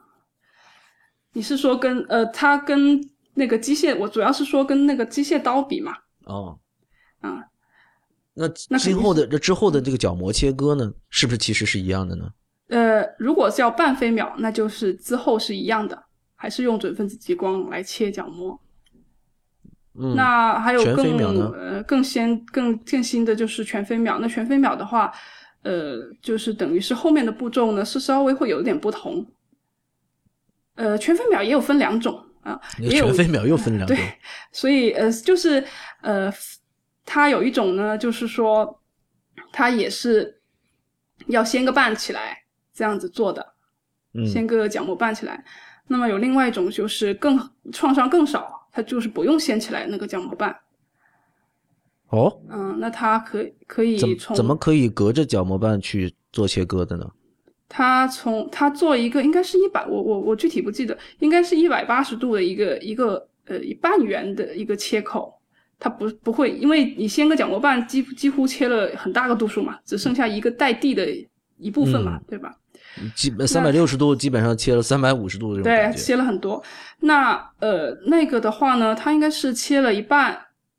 你是说跟呃，它跟那个机械，我主要是说跟那个机械刀比嘛，哦，啊，那那今后的这之后的这个角膜切割呢，是不是其实是一样的呢？呃，如果是要半飞秒，那就是之后是一样的，还是用准分子激光来切角膜。嗯，那还有更呃更先更更新的就是全飞秒。那全飞秒的话，呃，就是等于是后面的步骤呢是稍微会有一点不同。呃，全飞秒也有分两种啊，也有全飞秒又分两种 对。所以呃，就是呃，它有一种呢，就是说它也是要掀个瓣起来这样子做的，嗯掀个角膜瓣起来。那么有另外一种就是更创伤更少，它就是不用掀起来那个角膜瓣。哦，嗯，那它可可以怎从怎么可以隔着角膜瓣去做切割的呢？它从它做一个应该是一百，我我我具体不记得，应该是一百八十度的一个一个呃半圆的一个切口，它不不会，因为你掀个角膜瓣几几乎切了很大个度数嘛，只剩下一个带地的一部分嘛，嗯对吧？基本三百六十度基本上切了三百五十度这种对。切了很多。那呃那个的话呢，它应该是切了一半，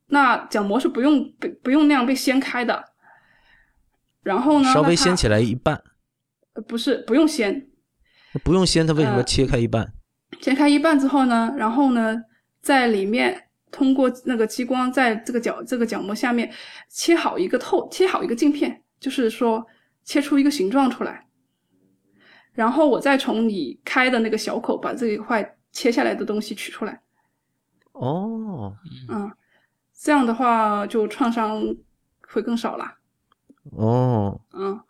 那角膜是不用被不用那样被掀开的。然后呢，稍微掀起来一半，呃不是不用掀，不用掀，它为什么呃切开一半？切开一半之后呢，然后呢，在里面通过那个激光，在这个角这个角膜下面切好一个透，切好一个镜片，就是说切出一个形状出来，然后我再从你开的那个小口把这一块切下来的东西取出来，哦，嗯，这样的话就创伤会更少了，哦，嗯。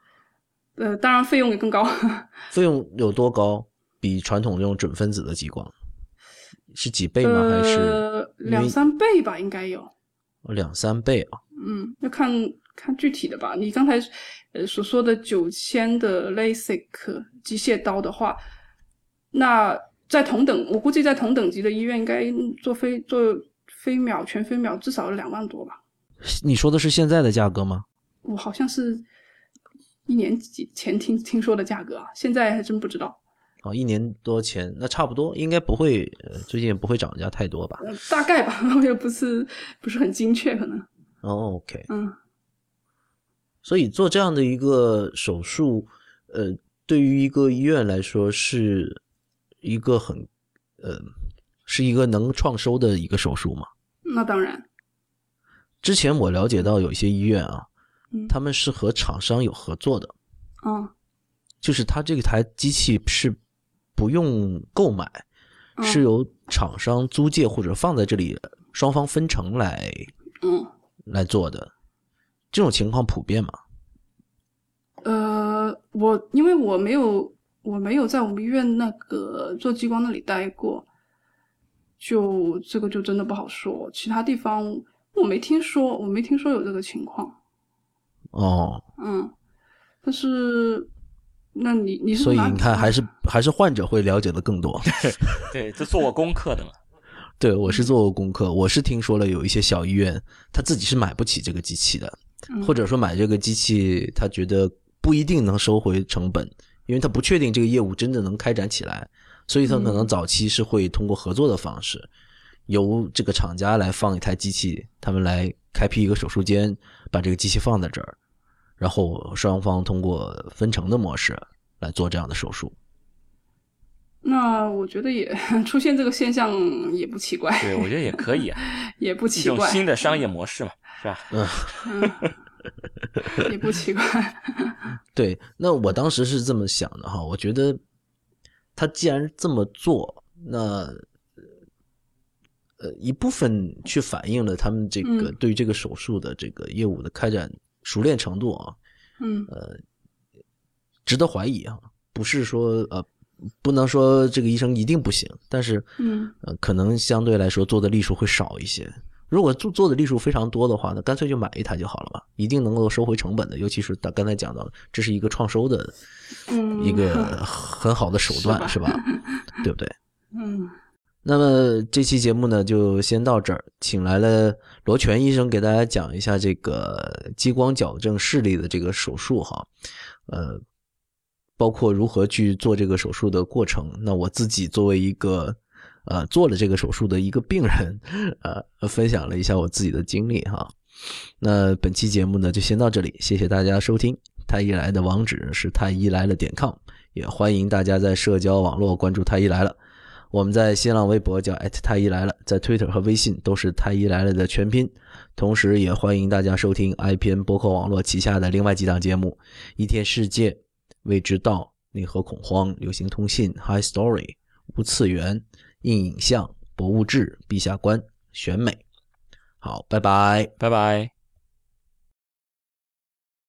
呃，当然费用也更高。费用有多高？比传统这种准分子的激光是几倍吗？还是呃两三倍吧，应该有。两三倍啊？嗯，要看看具体的吧。你刚才呃所说的九千的 LASIK 机械刀的话，那在同等，我估计在同等级的医院，应该做飞做飞秒全飞秒至少两万多吧。你说的是现在的价格吗？我好像是一年几前听听说的价格啊，现在还真不知道。哦，一年多前，那差不多，应该不会，呃，最近也不会涨价太多吧？呃大概吧，我也不是不是很精确，可能。哦，OK，嗯，所以做这样的一个手术，呃，对于一个医院来说是一个很，呃，是一个能创收的一个手术嘛？那当然。之前我了解到有一些医院啊，嗯他们是和厂商有合作的，嗯，就是他这个台机器是不用购买，嗯是由厂商租借或者放在这里，双方分成来嗯，来做的。这种情况普遍吗？呃，我因为我没有我没有在我们医院那个做激光那里待过，就这个就真的不好说。其他地方我没听说，我没听说有这个情况。哦，嗯，但是那你你是所以你看，还是还是患者会了解的更多。对，这做过功课的嘛。对我是做过功课，我是听说了有一些小医院，他自己是买不起这个机器的，嗯或者说买这个机器，他觉得不一定能收回成本，因为他不确定这个业务真的能开展起来，所以他可能早期是会通过合作的方式，由这个厂家来放一台机器，他们来开辟一个手术间，把这个机器放在这儿，然后双方通过分成的模式来做这样的手术。那我觉得也 出现这个现象也不奇怪，对，我觉得也可以啊，也不一种奇怪，新的商业模式嘛，是吧？嗯，也不奇怪。对，那我当时是这么想的哈，我觉得他既然这么做，那呃一部分去反映了他们这个嗯对于这个手术的这个业务的开展熟练程度啊，嗯呃值得怀疑啊，不是说呃不能说这个医生一定不行，但是嗯呃可能相对来说做的例数会少一些。如果做做的例数非常多的话，那干脆就买一台就好了嘛，一定能够收回成本的。尤其是他刚才讲到的，这是一个创收的嗯，一个 很好的手段，是吧？对不对？嗯那么这期节目呢，就先到这儿，请来了罗全医生给大家讲一下这个激光矫正视力的这个手术哈，呃，包括如何去做这个手术的过程。那我自己作为一个呃做了这个手术的一个病人，呃，分享了一下我自己的经历哈。那本期节目呢就先到这里，谢谢大家收听。太医来的网址是太医来了点 com，也欢迎大家在社交网络关注太医来了。我们在新浪微博叫太医来了，在 Twitter 和微信都是太医来了的全拼。同时，也欢迎大家收听 IPN 播客网络旗下的另外几档节目：一天世界、未知道、内核恐慌、流行通信、High Story、无次元、硬影像、博物志、陛下观、选美。好，拜拜。拜拜。